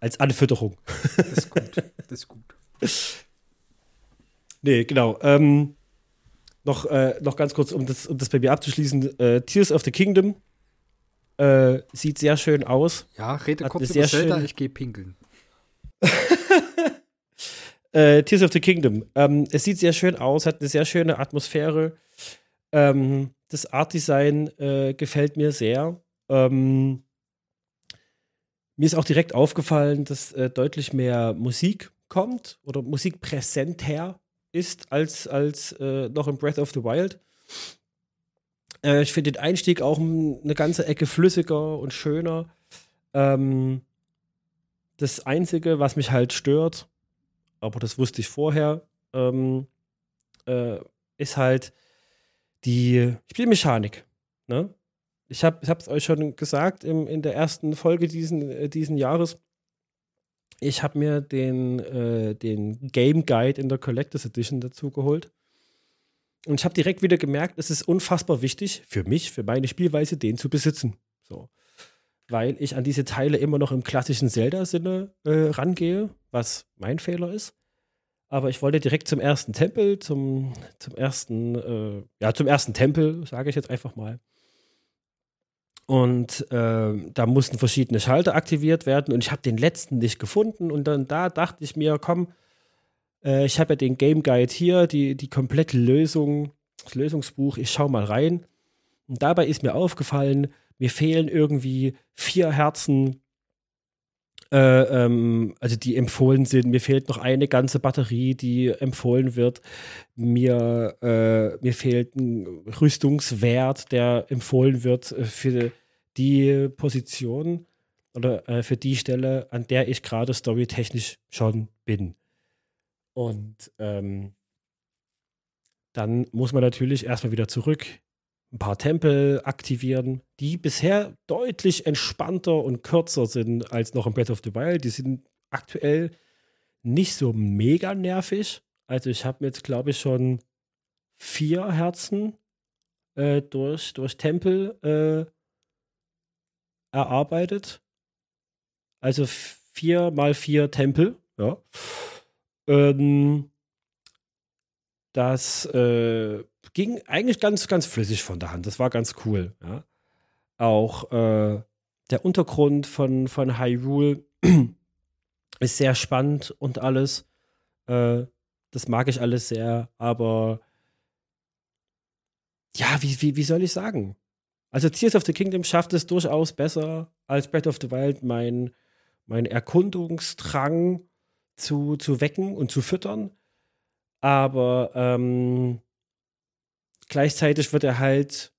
als Anfütterung. Das ist gut. Das ist gut. Nee, genau. Ähm, noch, äh, noch ganz kurz, um das, um das bei mir abzuschließen. Äh, Tears of the Kingdom Äh, sieht sehr schön aus. Ja, rede Hat kurz über sehr Zelda, schöne- ich gehe pinkeln. Äh, Tears of the Kingdom. Ähm, es sieht sehr schön aus, hat eine sehr schöne Atmosphäre. Ähm, das Art-Design äh, gefällt mir sehr. Ähm, mir ist auch direkt aufgefallen, dass äh, deutlich mehr Musik kommt oder Musik präsenter ist als, als äh, noch in Breath of the Wild. Äh, ich finde den Einstieg auch eine ganze Ecke flüssiger und schöner. Ähm, das Einzige, was mich halt stört, aber das wusste ich vorher, ähm, äh, ist halt die Spielmechanik. Ne? Ich habe es euch schon gesagt im, in der ersten Folge diesen, äh, diesen Jahres. Ich habe mir den, äh, den Game Guide in der Collectors Edition dazu geholt. Und ich habe direkt wieder gemerkt, es ist unfassbar wichtig für mich, für meine Spielweise, den zu besitzen. So. Weil ich an diese Teile immer noch im klassischen Zelda-Sinne äh, rangehe, was mein Fehler ist. Aber ich wollte direkt zum ersten Tempel, zum, zum ersten, äh, ja, zum ersten Tempel, sage ich jetzt einfach mal. Und äh, da mussten verschiedene Schalter aktiviert werden und ich habe den letzten nicht gefunden. Und dann da dachte ich mir, komm, äh, ich habe ja den Game Guide hier, die, die komplette Lösung, das Lösungsbuch, ich schau mal rein. Und dabei ist mir aufgefallen, mir fehlen irgendwie vier Herzen, äh, ähm, also die empfohlen sind. Mir fehlt noch eine ganze Batterie, die empfohlen wird. Mir, äh, mir fehlt ein Rüstungswert, der empfohlen wird äh, für die Position oder äh, für die Stelle, an der ich gerade storytechnisch schon bin. Und ähm, dann muss man natürlich erstmal wieder zurück, ein paar Tempel aktivieren, die bisher deutlich entspannter und kürzer sind als noch in Breath of the Wild. Die sind aktuell nicht so mega nervig. Also ich habe jetzt, glaube ich, schon vier Herzen äh, durch, durch Tempel äh, erarbeitet. Also vier mal vier Tempel, ja. Ähm, das äh, ging eigentlich ganz, ganz flüssig von der Hand. Das war ganz cool. Ja. Auch äh, der Untergrund von, von Hyrule ist sehr spannend und alles. Äh, das mag ich alles sehr, aber ja, wie, wie, wie soll ich sagen? Also Tears of the Kingdom schafft es durchaus besser als Breath of the Wild, mein, mein Erkundungsdrang zu, zu wecken und zu füttern. Aber ähm, gleichzeitig wird er halt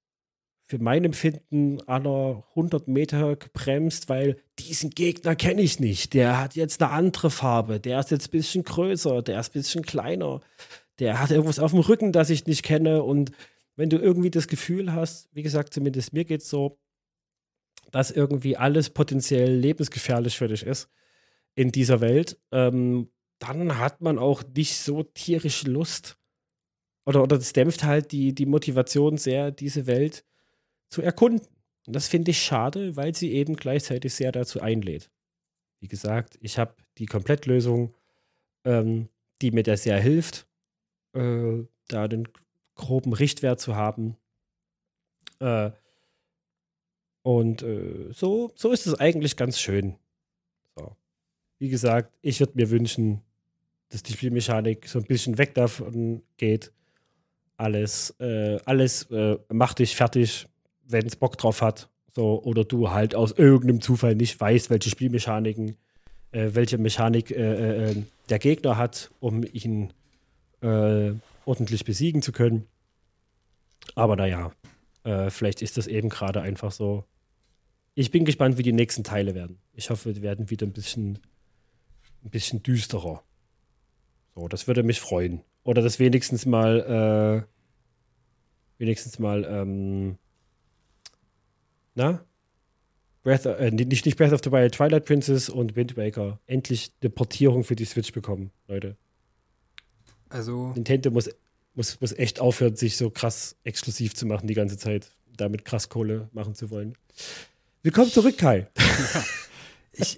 für mein Empfinden aller 100 Meter gebremst, weil diesen Gegner kenne ich nicht. Der hat jetzt eine andere Farbe. Der ist jetzt ein bisschen größer. Der ist ein bisschen kleiner. Der hat irgendwas auf dem Rücken, das ich nicht kenne. Und wenn du irgendwie das Gefühl hast, wie gesagt, zumindest mir geht es so, dass irgendwie alles potenziell lebensgefährlich für dich ist in dieser Welt, ähm, dann hat man auch nicht so tierische Lust. Oder, oder das dämpft halt die, die Motivation sehr, diese Welt zu erkunden. Und das finde ich schade, weil sie eben gleichzeitig sehr dazu einlädt. Wie gesagt, ich habe die Komplettlösung, ähm, die mir da sehr hilft, äh, da den groben Richtwert zu haben. Äh, und äh, so, so ist es eigentlich ganz schön. So. Wie gesagt, ich würde mir wünschen, dass die Spielmechanik so ein bisschen weg davon geht. Alles, äh, alles äh, macht dich fertig, wenn es Bock drauf hat. So, oder du halt aus irgendeinem Zufall nicht weißt, welche Spielmechaniken, äh, welche Mechanik äh, äh, der Gegner hat, um ihn äh, ordentlich besiegen zu können. Aber naja, äh, vielleicht ist das eben gerade einfach so. Ich bin gespannt, wie die nächsten Teile werden. Ich hoffe, die werden wieder ein bisschen, ein bisschen düsterer. So, das würde mich freuen. Oder das wenigstens mal, äh, wenigstens mal, ähm, na? Breath, äh, nicht, nicht Breath of the Wild, Twilight Princess und Wind Waker endlich eine Portierung für die Switch bekommen, Leute. Also, Nintendo muss, muss, muss echt aufhören, sich so krass exklusiv zu machen die ganze Zeit, damit krass Kohle machen zu wollen. Willkommen zurück, Kai. ich,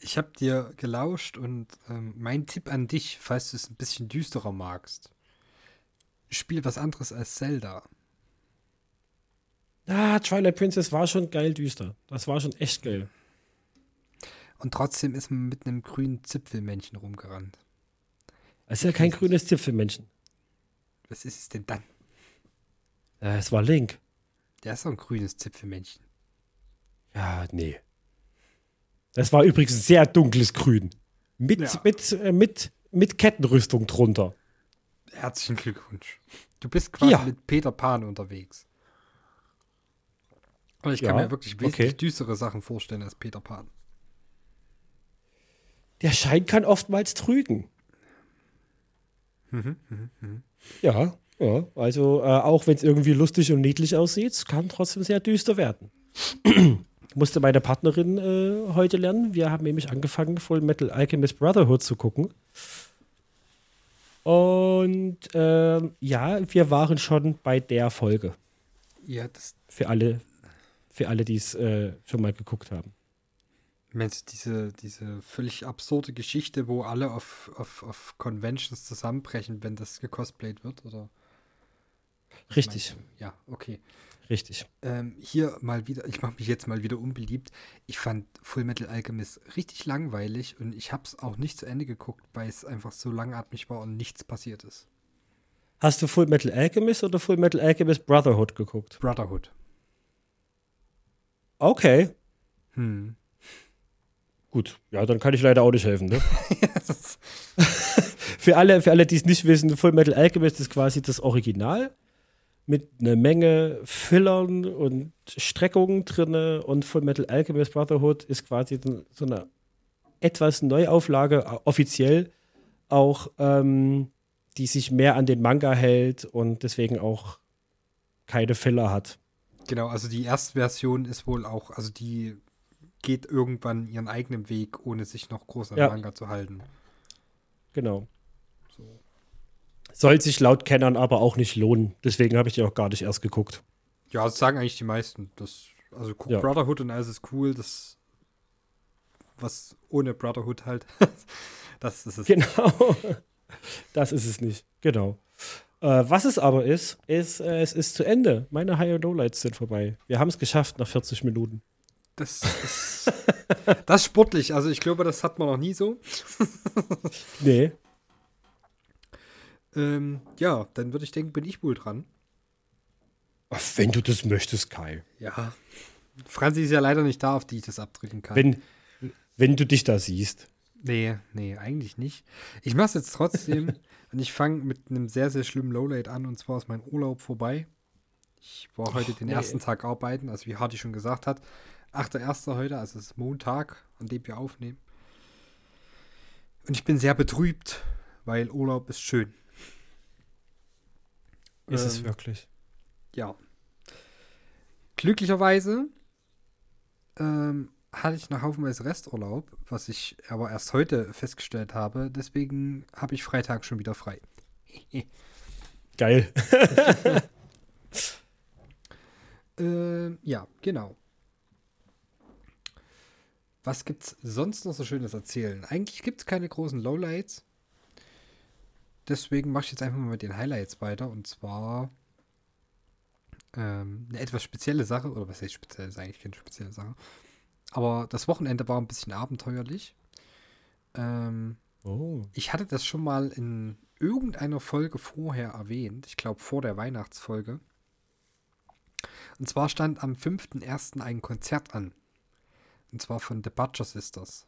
ich habe dir gelauscht und ähm, mein Tipp an dich, falls du es ein bisschen düsterer magst, spiel was anderes als Zelda. Ah, Twilight Princess war schon geil düster. Das war schon echt geil. Und trotzdem ist man mit einem grünen Zipfelmännchen rumgerannt. Es ist ja kein grünes Zipfelmännchen. Was ist es denn dann? Äh, es war Link. Der ist doch ein grünes Zipfelmännchen. Ja, nee. Das war übrigens sehr dunkles Grün. Mit, Ja. mit, äh, mit, mit Kettenrüstung drunter. Herzlichen Glückwunsch. Du bist quasi Ja. mit Peter Pan unterwegs. Und ich kann Ja, mir wirklich wesentlich okay. düstere Sachen vorstellen als Peter Pan. Der Schein kann oftmals trügen. Mhm, Ja, ja. Also, äh, auch wenn es irgendwie lustig und niedlich aussieht, es kann trotzdem sehr düster werden. Musste meine Partnerin äh, heute lernen. Wir haben nämlich angefangen, Full Metal Alchemist Brotherhood zu gucken. Und ähm, ja, wir waren schon bei der Folge. Ja, das, Für alle, für alle, die es äh, schon mal geguckt haben. meinst du diese, diese völlig absurde Geschichte, wo alle auf, auf, auf Conventions zusammenbrechen, wenn das gecosplayt wird? Oder? Richtig, meinst? Ja, okay. Richtig. Ähm, hier mal wieder, ich mache mich jetzt mal wieder unbeliebt. Ich fand Full Metal Alchemist richtig langweilig und ich habe es auch nicht zu Ende geguckt, weil es einfach so langatmig war und nichts passiert ist. Hast du Full Metal Alchemist oder Full Metal Alchemist Brotherhood geguckt? Brotherhood. Okay, Hm. gut. Ja, dann kann ich leider auch nicht helfen. Ne? für alle, für alle, die es nicht wissen, Full Metal Alchemist ist quasi das Original mit einer Menge Fillern und Streckungen drinne und Full Metal Alchemist Brotherhood ist quasi so eine etwas Neuauflage, äh, offiziell auch, ähm, die sich mehr an den Manga hält und deswegen auch keine Filler hat. Genau, also die erste Version ist wohl auch, also die geht irgendwann ihren eigenen Weg, ohne sich noch groß an Ja. Manga zu halten. Genau. So. Soll sich laut Kennern aber auch nicht lohnen. Deswegen habe ich die auch gar nicht erst geguckt. Ja, das sagen eigentlich die meisten. Das, also guck Ja. Brotherhood und alles ist cool. Das, was ohne Brotherhood halt, das ist es. Genau. Das ist es nicht. Genau. Äh, was es aber ist, ist, äh, es ist zu Ende. Meine High- und Lowlights sind vorbei. Wir haben es geschafft nach 40 Minuten. Das ist, das ist sportlich. Also ich glaube, das hat man noch nie so. Nee. Ähm, ja, dann würde ich denken, bin ich wohl dran. Ach, wenn du das möchtest, Kai. Ja. Franzi ist ja leider nicht da, auf die ich das abdrücken kann. Wenn, wenn du dich da siehst. Nee, nee, eigentlich nicht. Ich mache es jetzt trotzdem und ich fange mit einem sehr, sehr schlimmen Lowlight an und zwar ist mein Urlaub vorbei. Ich war heute den nee. ersten Tag arbeiten, also wie Hardy schon gesagt hat. 8.1. heute, also es ist Montag, an dem wir aufnehmen. Und ich bin sehr betrübt, weil Urlaub ist schön. Ist es Ähm, wirklich? ja. Glücklicherweise ähm, hatte ich noch haufenweise Resturlaub, was ich aber erst heute festgestellt habe. Deswegen habe ich Freitag schon wieder frei. Geil. Ähm, ja, genau. Was gibt's sonst noch so Schönes erzählen? Eigentlich gibt es keine großen Lowlights. Deswegen mache ich jetzt einfach mal mit den Highlights weiter. Und zwar ähm, eine etwas spezielle Sache. Oder was heißt speziell? Ist eigentlich keine spezielle Sache. Aber das Wochenende war ein bisschen abenteuerlich. Ähm, Oh. ich hatte das schon mal in irgendeiner Folge vorher erwähnt. Ich glaube, vor der Weihnachtsfolge. Und zwar stand am 5.1. ein Konzert an. Und zwar von The Butcher Sisters.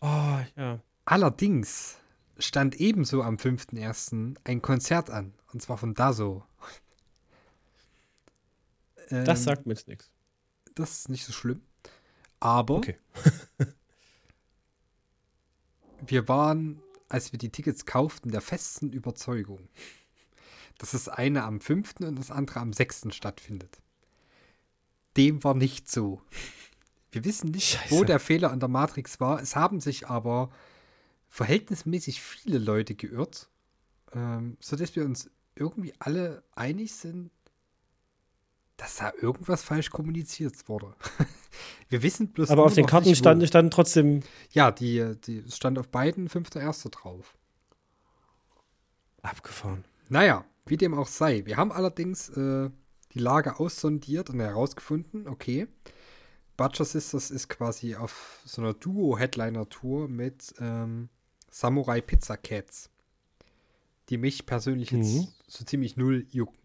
Oh, ja. Allerdings stand ebenso am 5.1. ein Konzert an. Und zwar von Dazo. Ähm, Das sagt mir jetzt nichts. Das ist nicht so schlimm. Aber Okay. wir waren, als wir die Tickets kauften, der festen Überzeugung, dass das eine am 5. und das andere am 6. stattfindet. Dem war nicht so. Wir wissen nicht, wo Scheiße. der Fehler an der Matrix war. Es haben sich aber verhältnismäßig viele Leute geirrt, ähm, sodass wir uns irgendwie alle einig sind, dass da irgendwas falsch kommuniziert wurde. wir wissen bloß Aber auf den Karten wo. stand, stand trotzdem Ja, die, die es stand auf beiden 5.1. drauf. abgefahren. Naja, wie dem auch sei. Wir haben allerdings äh, die Lage aussondiert und herausgefunden, okay, Butcher Sisters ist quasi auf so einer Duo-Headliner-Tour mit ähm, Samurai Pizza Cats, die mich persönlich jetzt Mhm. so ziemlich null jucken.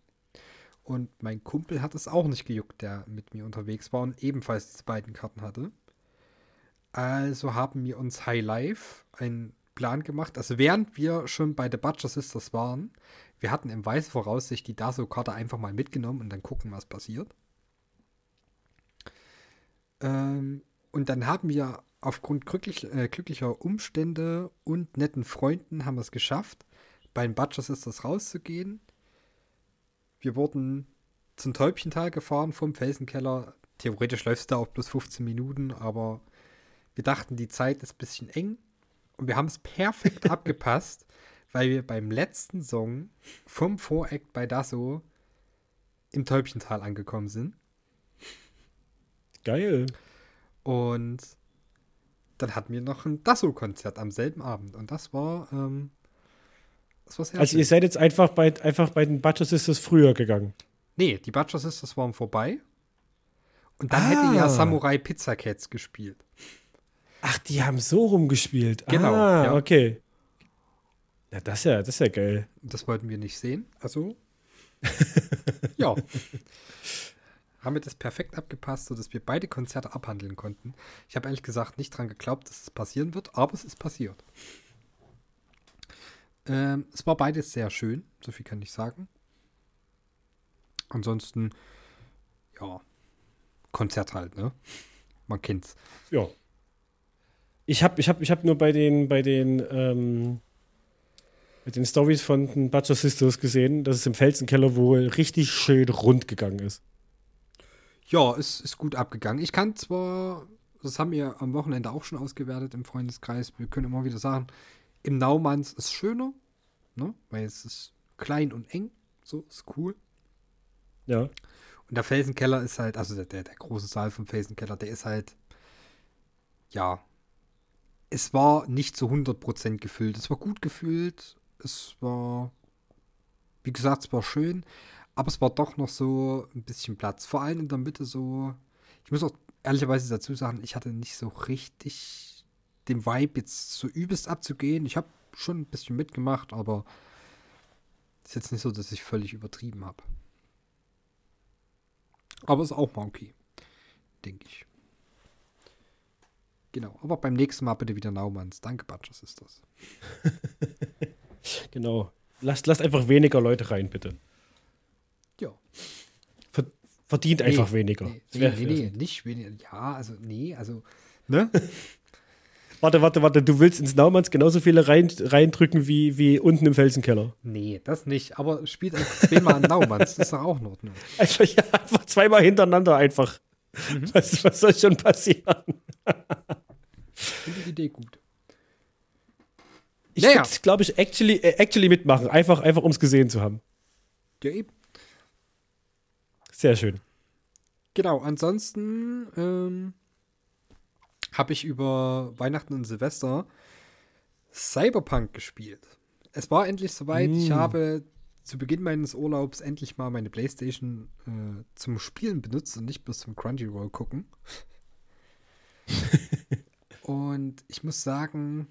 Und mein Kumpel hat es auch nicht gejuckt, der mit mir unterwegs war und ebenfalls diese beiden Karten hatte. Also haben wir uns High Life einen Plan gemacht. Also während wir schon bei The Butcher Sisters waren, wir hatten im Weiß Voraussicht die Daso-Karte einfach mal mitgenommen und dann gucken, was passiert. Ähm, und dann haben wir aufgrund glücklich, äh, glücklicher Umstände und netten Freunden haben wir es geschafft, bei den Butcher Sisters rauszugehen. Wir wurden zum Täubchental gefahren vom Felsenkeller. Theoretisch läufst du da auch bloß 15 Minuten, aber wir dachten, die Zeit ist ein bisschen eng. Und wir haben es perfekt abgepasst, weil wir beim letzten Song vom Voreact bei Dasso im Täubchental angekommen sind. Geil. Und dann hatten wir noch ein Dasso-Konzert am selben Abend. Und das war, ähm, das war sehr Also schön. ihr seid jetzt einfach bei, einfach bei den Butcher Sisters früher gegangen. Nee, die Butcher Sisters waren vorbei. Und dann Ah. hätte ja Samurai Pizza Cats gespielt. Ach, die haben so rumgespielt. Genau, Ah, ja. okay. Ja, das ist ja, das ist ja geil. Das wollten wir nicht sehen. Also, ja. Haben wir das perfekt abgepasst, sodass wir beide Konzerte abhandeln konnten. Ich habe ehrlich gesagt nicht dran geglaubt, dass es passieren wird, aber es ist passiert. Ähm, es war beides sehr schön, so viel kann ich sagen. Ansonsten, ja, Konzert halt, ne? Man kennt's. Ja. Ich habe ich hab, ich hab nur bei den, bei den, ähm, den Stories von den Butcher Sisters gesehen, dass es im Felsenkeller wohl richtig schön rund gegangen ist. Ja, es ist gut abgegangen. Ich kann zwar, das haben wir am Wochenende auch schon ausgewertet im Freundeskreis, wir können immer wieder sagen, im Naumanns ist schöner, ne? weil es ist klein und eng, so ist cool. Ja. Und der Felsenkeller ist halt, also der, der, der große Saal vom Felsenkeller, der ist halt, ja, es war nicht zu 100% gefüllt. Es war gut gefüllt, es war, wie gesagt, es war schön, aber es war doch noch so ein bisschen Platz. Vor allem in der Mitte so, ich muss auch ehrlicherweise dazu sagen, ich hatte nicht so richtig den Vibe jetzt so übelst abzugehen. Ich habe schon ein bisschen mitgemacht, aber ist jetzt nicht so, dass ich völlig übertrieben habe. Aber ist auch mal okay. Denke ich. Genau. Aber beim nächsten Mal bitte wieder Naumanns. Danke, Butchers ist das. Genau. Lasst, lasst einfach weniger Leute rein, bitte. Ja. Ver- Verdient einfach weniger. Nee, nee, nee, nee, nicht weniger. Ja, also, nee, also, ne? Warte, warte, warte. Du willst ins Naumanns genauso viele rein, reindrücken wie, wie unten im Felsenkeller. nee, das nicht. Aber spielt einfach zweimal an Naumanns. Das ist doch auch in Ordnung. Einfach, ja, einfach zweimal hintereinander einfach. Mhm. Was, was soll schon passieren? Finde die Idee gut. Ich Naja. würde glaube ich, actually, äh, actually mitmachen. Einfach, einfach um es gesehen zu haben. Ja, eben. Sehr schön. Genau, ansonsten ähm, habe ich über Weihnachten und Silvester Cyberpunk gespielt. Es war endlich soweit. Ich Mm. habe zu Beginn meines Urlaubs endlich mal meine Playstation äh, zum Spielen benutzt und nicht bloß zum Crunchyroll gucken. und ich muss sagen,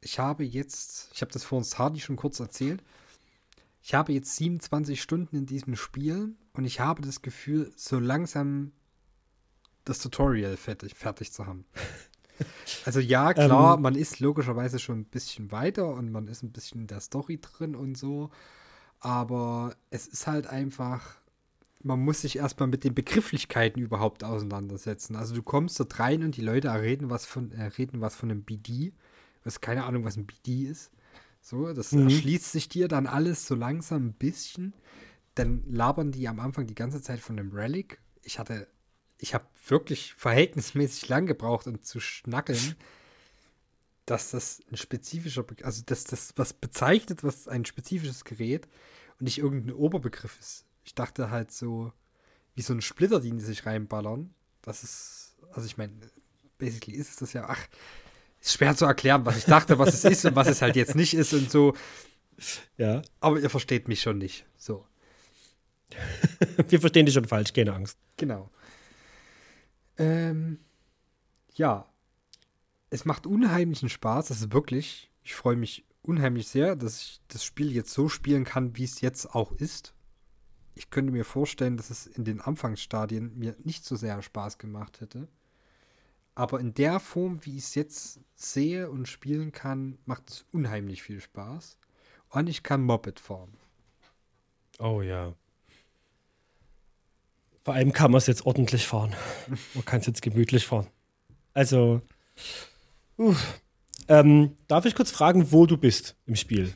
ich habe jetzt, ich habe das vor uns Hardy schon kurz erzählt, ich habe jetzt 27 Stunden in diesem Spiel und ich habe das Gefühl, so langsam das Tutorial fertig, fertig zu haben. Also ja, klar, Ähm. man ist logischerweise schon ein bisschen weiter und man ist ein bisschen in der Story drin und so, aber es ist halt einfach, man muss sich erstmal mit den Begrifflichkeiten überhaupt auseinandersetzen. Also du kommst dort rein und die Leute reden was von, äh, reden was von einem BD. Du hast keine Ahnung, was ein BD ist. So, das Mhm. erschließt sich dir dann alles so langsam ein bisschen. Dann labern die am Anfang die ganze Zeit von einem Relic. Ich hatte, ich habe wirklich verhältnismäßig lang gebraucht, um zu schnackeln, dass das ein spezifischer, Be also dass das was bezeichnet, was ein spezifisches Gerät und nicht irgendein Oberbegriff ist. Ich dachte halt so, wie so ein Splitter, den die sich reinballern. Das ist, also ich meine, basically ist es das ja, ach, ist schwer zu erklären, was ich dachte, was es ist und was es halt jetzt nicht ist und so. Ja. Aber ihr versteht mich schon nicht. So. Wir verstehen dich schon falsch, keine Angst. Genau. Ähm, ja. Es macht unheimlichen Spaß. Das ist wirklich, ich freue mich unheimlich sehr, dass ich das Spiel jetzt so spielen kann, wie es jetzt auch ist. Ich könnte mir vorstellen, dass es in den Anfangsstadien mir nicht so sehr Spaß gemacht hätte. Aber in der Form, wie ich es jetzt sehe und spielen kann, macht es unheimlich viel Spaß. Und ich kann Moped fahren. Oh ja. Vor allem kann man es jetzt ordentlich fahren. Man kann es jetzt gemütlich fahren. Also, uff. Ähm, darf ich kurz fragen, wo du bist im Spiel?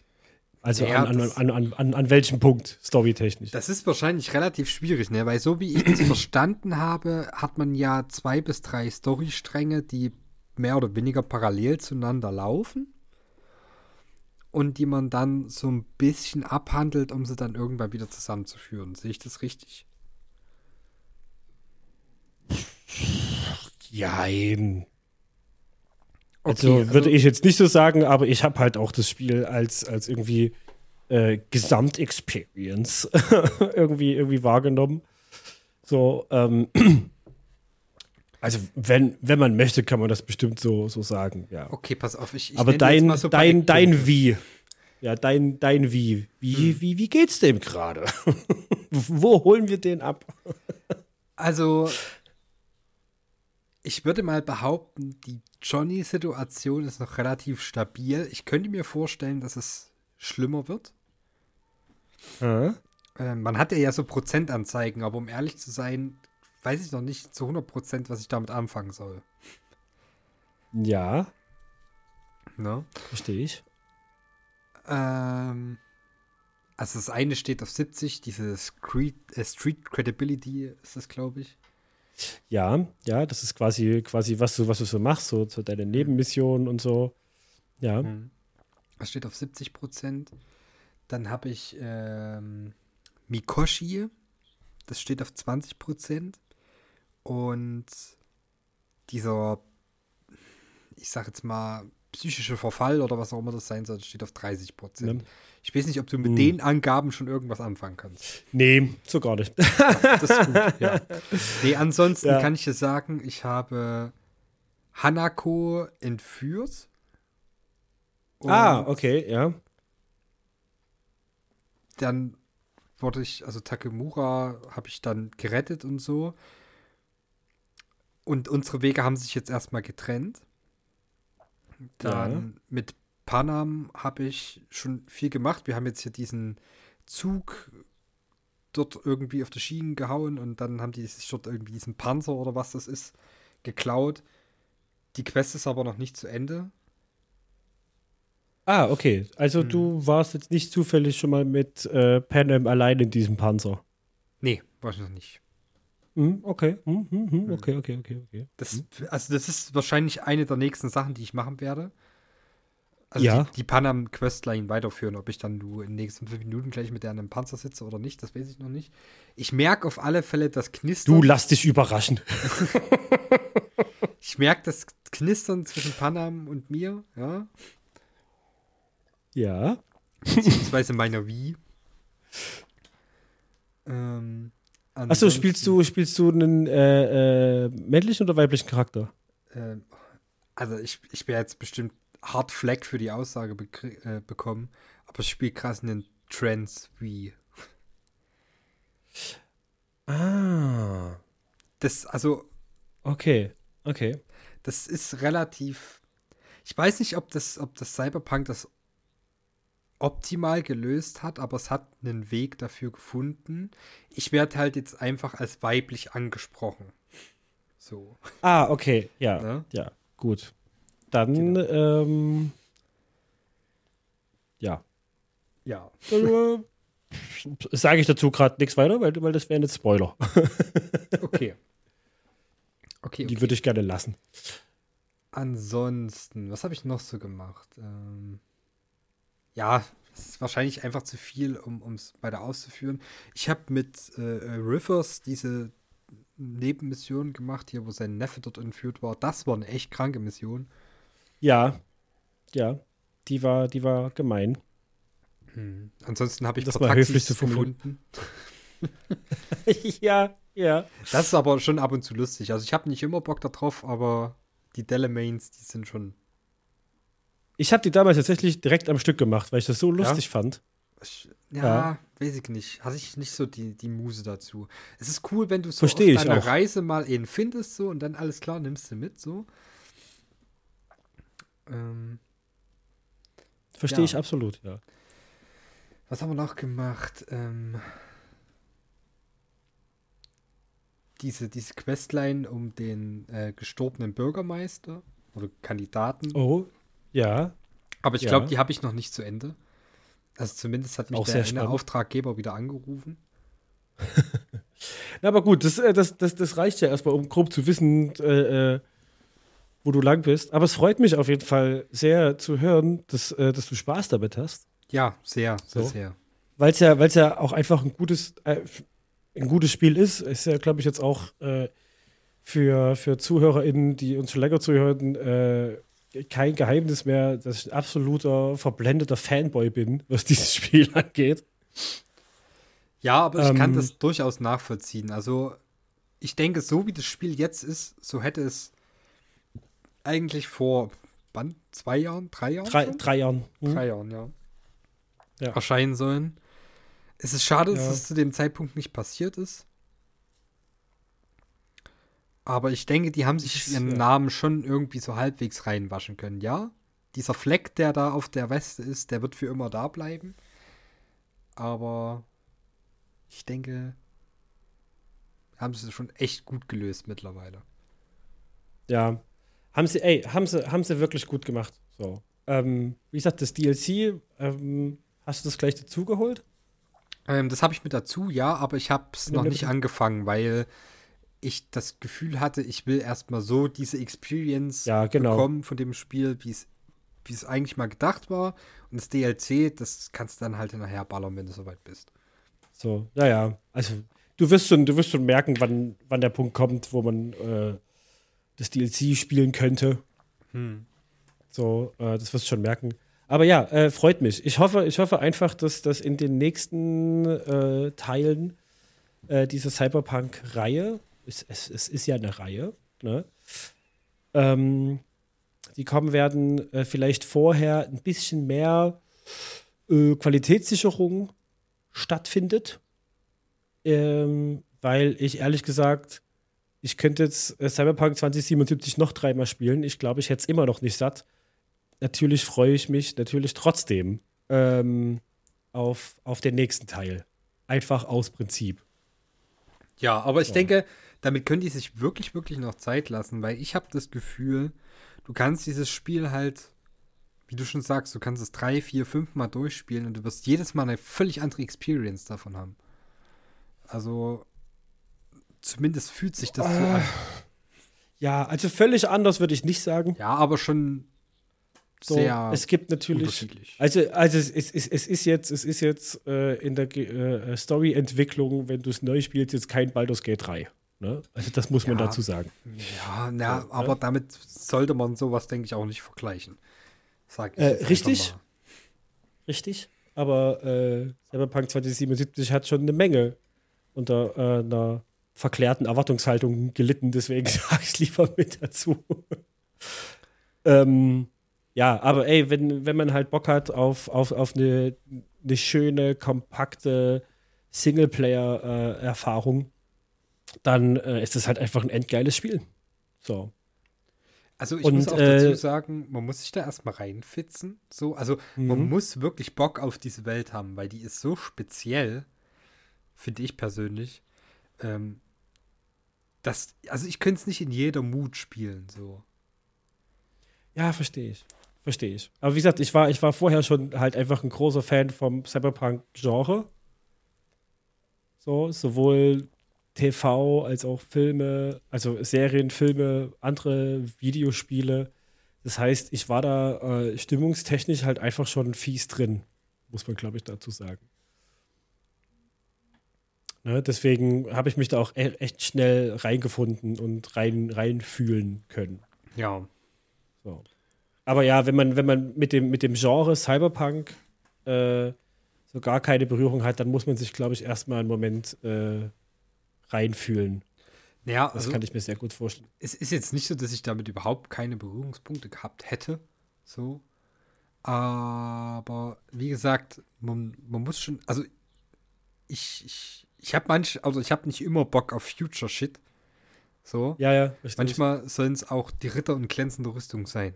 Also Ja, an, an, an, an, an welchem Punkt, storytechnisch? Das ist wahrscheinlich relativ schwierig, ne? Weil so wie ich es verstanden habe, hat man ja zwei bis drei Storystränge, die mehr oder weniger parallel zueinander laufen. Und die man dann so ein bisschen abhandelt, um sie dann irgendwann wieder zusammenzuführen. Sehe ich das richtig? Jein. Okay, Also, also- würde ich jetzt nicht so sagen, aber ich habe halt auch das Spiel als, als irgendwie äh, Gesamtexperience irgendwie, irgendwie wahrgenommen. So, ähm, also wenn, wenn man möchte, kann man das bestimmt so, so sagen, ja. Okay, pass auf. Ich, ich aber dein, mal so dein, dein. Wie. Ja, dein, dein Wie. Wie, Hm. wie, wie geht's dem gerade? Wo holen wir den ab? Also, ich würde mal behaupten, die Johnny-Situation ist noch relativ stabil. Ich könnte mir vorstellen, dass es schlimmer wird. Hä? Äh, man hat ja, ja so Prozentanzeigen, aber um ehrlich zu sein, weiß ich noch nicht zu 100 Prozent, was ich damit anfangen soll. Ja, Ne? verstehe ich. Ähm, also das eine steht auf 70, diese Street, äh, Street Credibility ist das, glaube ich. Ja, ja, das ist quasi, quasi was du, was du so machst, so, so deine Nebenmissionen und so. Ja. Das steht auf 70 Prozent. Dann habe ich ähm, Mikoshi, das steht auf 20 Prozent. Und dieser, ich sag jetzt mal, psychische Verfall oder was auch immer das sein soll, steht auf 30 Prozent. Ne? Ich weiß nicht, ob du mit Hm. den Angaben schon irgendwas anfangen kannst. Nee, so gar nicht. Das ist gut, ja. Nee, ansonsten Ja. kann ich dir sagen, ich habe Hanako entführt. ah, okay, ja. dann wurde ich, also Takemura habe ich dann gerettet und so. Und unsere Wege haben sich jetzt erstmal getrennt. Dann mit Panam habe ich schon viel gemacht. Wir haben jetzt hier diesen Zug dort irgendwie auf die Schienen gehauen und dann haben die sich dort irgendwie diesen Panzer oder was das ist geklaut. Die Quest ist aber noch nicht zu Ende. Ah, okay. Also Hm. du warst jetzt nicht zufällig schon mal mit äh, Panem allein in diesem Panzer. Nee, war ich noch nicht. Hm, okay. Hm, hm, hm, okay, okay, okay, okay. Das, also das ist wahrscheinlich eine der nächsten Sachen, die ich machen werde. Also Ja. die, die Panam Questline weiterführen, ob ich dann nur in den nächsten fünf Minuten gleich mit der an einem Panzer sitze oder nicht, das weiß ich noch nicht. Ich merke auf alle Fälle das Knistern. Du lass dich überraschen. ich merke das Knistern zwischen Panam und mir, ja. Ja. Beziehungsweise meiner Wie. Ähm, Achso, spielst du, spielst du einen äh, äh, männlichen oder weiblichen Charakter? Ähm, also ich, ich wäre jetzt bestimmt hart Fleck für die Aussage äh, bekommen, aber ich spiele krass einen Trans Wie. Ah. Das, also, Okay. Okay. das ist relativ. Ich weiß nicht, ob das, ob das Cyberpunk das optimal gelöst hat, aber es hat einen Weg dafür gefunden. Ich werde halt jetzt einfach als weiblich angesprochen. So. Ah, okay. Ja. Ne? Ja. Gut. Dann, Genau. ähm. Ja. Ja. Äh, Sage ich dazu gerade nichts weiter, weil, weil das wären jetzt Spoiler. Okay. Okay, Die okay. würde ich gerne lassen. Ansonsten, was habe ich noch so gemacht? Ähm, ja, es ist wahrscheinlich einfach zu viel, um es weiter auszuführen. Ich habe mit äh, äh, Rivers diese Nebenmission gemacht, hier, wo sein Neffe dort entführt war. Das war eine echt kranke Mission. Ja. Ja. Die war, die war gemein. Ansonsten habe ich Das mal höflich zu gefunden. ja, ja. Das ist aber schon ab und zu lustig. Also ich habe nicht immer Bock darauf, aber die Delamains, die sind schon. Ich habe die damals tatsächlich direkt am Stück gemacht, weil ich das so lustig ja? fand. Ich, ja, ja, weiß ich nicht. Hatte ich nicht so die, die Muse dazu. Es ist cool, wenn du so Versteh auf deiner Reise mal einen findest so und dann alles klar nimmst du mit so. Ähm, Verstehe ja. ich absolut, ja. Was haben wir noch gemacht? Ähm, diese, diese Questline um den äh, gestorbenen Bürgermeister oder Kandidaten. Oh, ja. Aber ich glaube, die habe ich noch nicht zu Ende. Also zumindest hat mich Auch der eine Auftraggeber wieder angerufen. Na, aber gut, das, äh, das, das, das reicht ja erstmal, um grob zu wissen, äh, äh, wo du lang bist. Aber es freut mich auf jeden Fall sehr zu hören, dass, äh, dass du Spaß damit hast. Ja, sehr, sehr, so. sehr. Weil es ja, ja auch einfach ein gutes, äh, ein gutes Spiel ist. Ist ja, glaube ich, jetzt auch äh, für, für ZuhörerInnen, die uns schon länger zuhören, kein Geheimnis mehr, dass ich ein absoluter verblendeter Fanboy bin, was dieses Spiel angeht. Ja, aber ich ähm, kann das durchaus nachvollziehen. Also, ich denke, so wie das Spiel jetzt ist, so hätte es eigentlich vor wann? zwei Jahren, drei Jahren? Drei, drei Jahren. Hm? Drei Jahren, ja. ja. Erscheinen sollen. Es ist schade, ja. dass es zu dem Zeitpunkt nicht passiert ist. Aber ich denke, die haben sich ihren Namen schon irgendwie so halbwegs reinwaschen können, ja? Dieser Fleck, der da auf der Weste ist, der wird für immer da bleiben. Aber ich denke, haben sie es schon echt gut gelöst mittlerweile. Ja. Haben sie, ey, haben sie, haben sie wirklich gut gemacht. So. Ähm, wie gesagt, das DLC, ähm, hast du das gleich dazugeholt? Ähm, das habe ich mit dazu, ja, aber ich habe es noch nicht angefangen, weil ich das Gefühl hatte, ich will erstmal so diese Experience ja, genau. bekommen von dem Spiel, wie es wie es eigentlich mal gedacht war. Und das DLC, das kannst du dann halt nachher ballern, wenn du soweit bist. So, ja, ja. Also, du wirst schon, du wirst schon merken, wann, wann der Punkt kommt, wo man äh, das DLC spielen könnte. Hm. So, äh, das wirst du schon merken. Aber ja, äh, freut mich. Ich hoffe, ich hoffe einfach, dass das in den nächsten äh, Teilen äh, dieser Cyberpunk-Reihe es, es, es ist ja eine Reihe, ne? ähm, die kommen werden, äh, vielleicht vorher ein bisschen mehr äh, Qualitätssicherung stattfindet. Ähm, weil ich ehrlich gesagt, ich könnte jetzt äh, Cyberpunk 2077 noch dreimal spielen. Ich glaube, ich hätte es immer noch nicht satt. Natürlich freue ich mich natürlich trotzdem ähm, auf, auf den nächsten Teil. Einfach aus Prinzip. Ja, aber ich so. denke, damit können die sich wirklich, wirklich noch Zeit lassen, weil ich habe das Gefühl, du kannst dieses Spiel halt, wie du schon sagst, du kannst es drei, vier, fünf Mal durchspielen und du wirst jedes Mal eine völlig andere Experience davon haben. Also, zumindest fühlt sich das so an. Ja, also völlig anders würde ich nicht sagen. Ja, aber schon so, sehr es gibt natürlich, also, also es, es, es, ist jetzt, es ist jetzt äh, in der äh, Story-Entwicklung, wenn du es neu spielst, jetzt kein Baldur's Gate 3. Ne? Also das muss man dazu sagen. Ja, na, so, aber ne? damit sollte man sowas, denke ich, auch nicht vergleichen. Sag ich äh, richtig. Richtig. Aber äh, Cyberpunk 2077 hat schon eine Menge unter äh, einer verklärten Erwartungshaltung gelitten, deswegen sage ich es lieber mit dazu. ähm, ja, aber ey, wenn, wenn man halt Bock hat auf, auf, auf eine, eine schöne, kompakte Singleplayer-Erfahrung, dann äh, ist das halt einfach ein endgeiles Spiel. So. Also ich und, muss auch dazu äh, sagen, man muss sich da erstmal reinfitzen. So, also man mhm. muss wirklich Bock auf diese Welt haben, weil die ist so speziell, finde ich persönlich. Ähm, dass, also ich könnte es nicht in jeder Mut spielen, so. Ja, verstehe ich. Verstehe ich. Aber wie gesagt, ich war, ich war vorher schon halt einfach ein großer Fan vom Cyberpunk-Genre. So, sowohl TV als auch Filme, also Serien, Filme, andere Videospiele. Das heißt, ich war da äh, stimmungstechnisch halt einfach schon fies drin, muss man, glaube ich, dazu sagen. Ne, deswegen habe ich mich da auch e echt schnell reingefunden und rein reinfühlen können. Ja. So. Aber ja, wenn man, wenn man mit dem, mit dem Genre Cyberpunk äh, so gar keine Berührung hat, dann muss man sich, glaube ich, erstmal einen Moment äh, reinfühlen. Ja, Das also kann ich mir sehr gut vorstellen. es ist jetzt nicht so, dass ich damit überhaupt keine Berührungspunkte gehabt hätte. So. Aber wie gesagt, man, man muss schon, also ich, ich, ich habe manch, also ich habe nicht immer Bock auf Future Shit. So. Ja, ja, richtig. Manchmal sollen es auch die Ritter und glänzende Rüstung sein.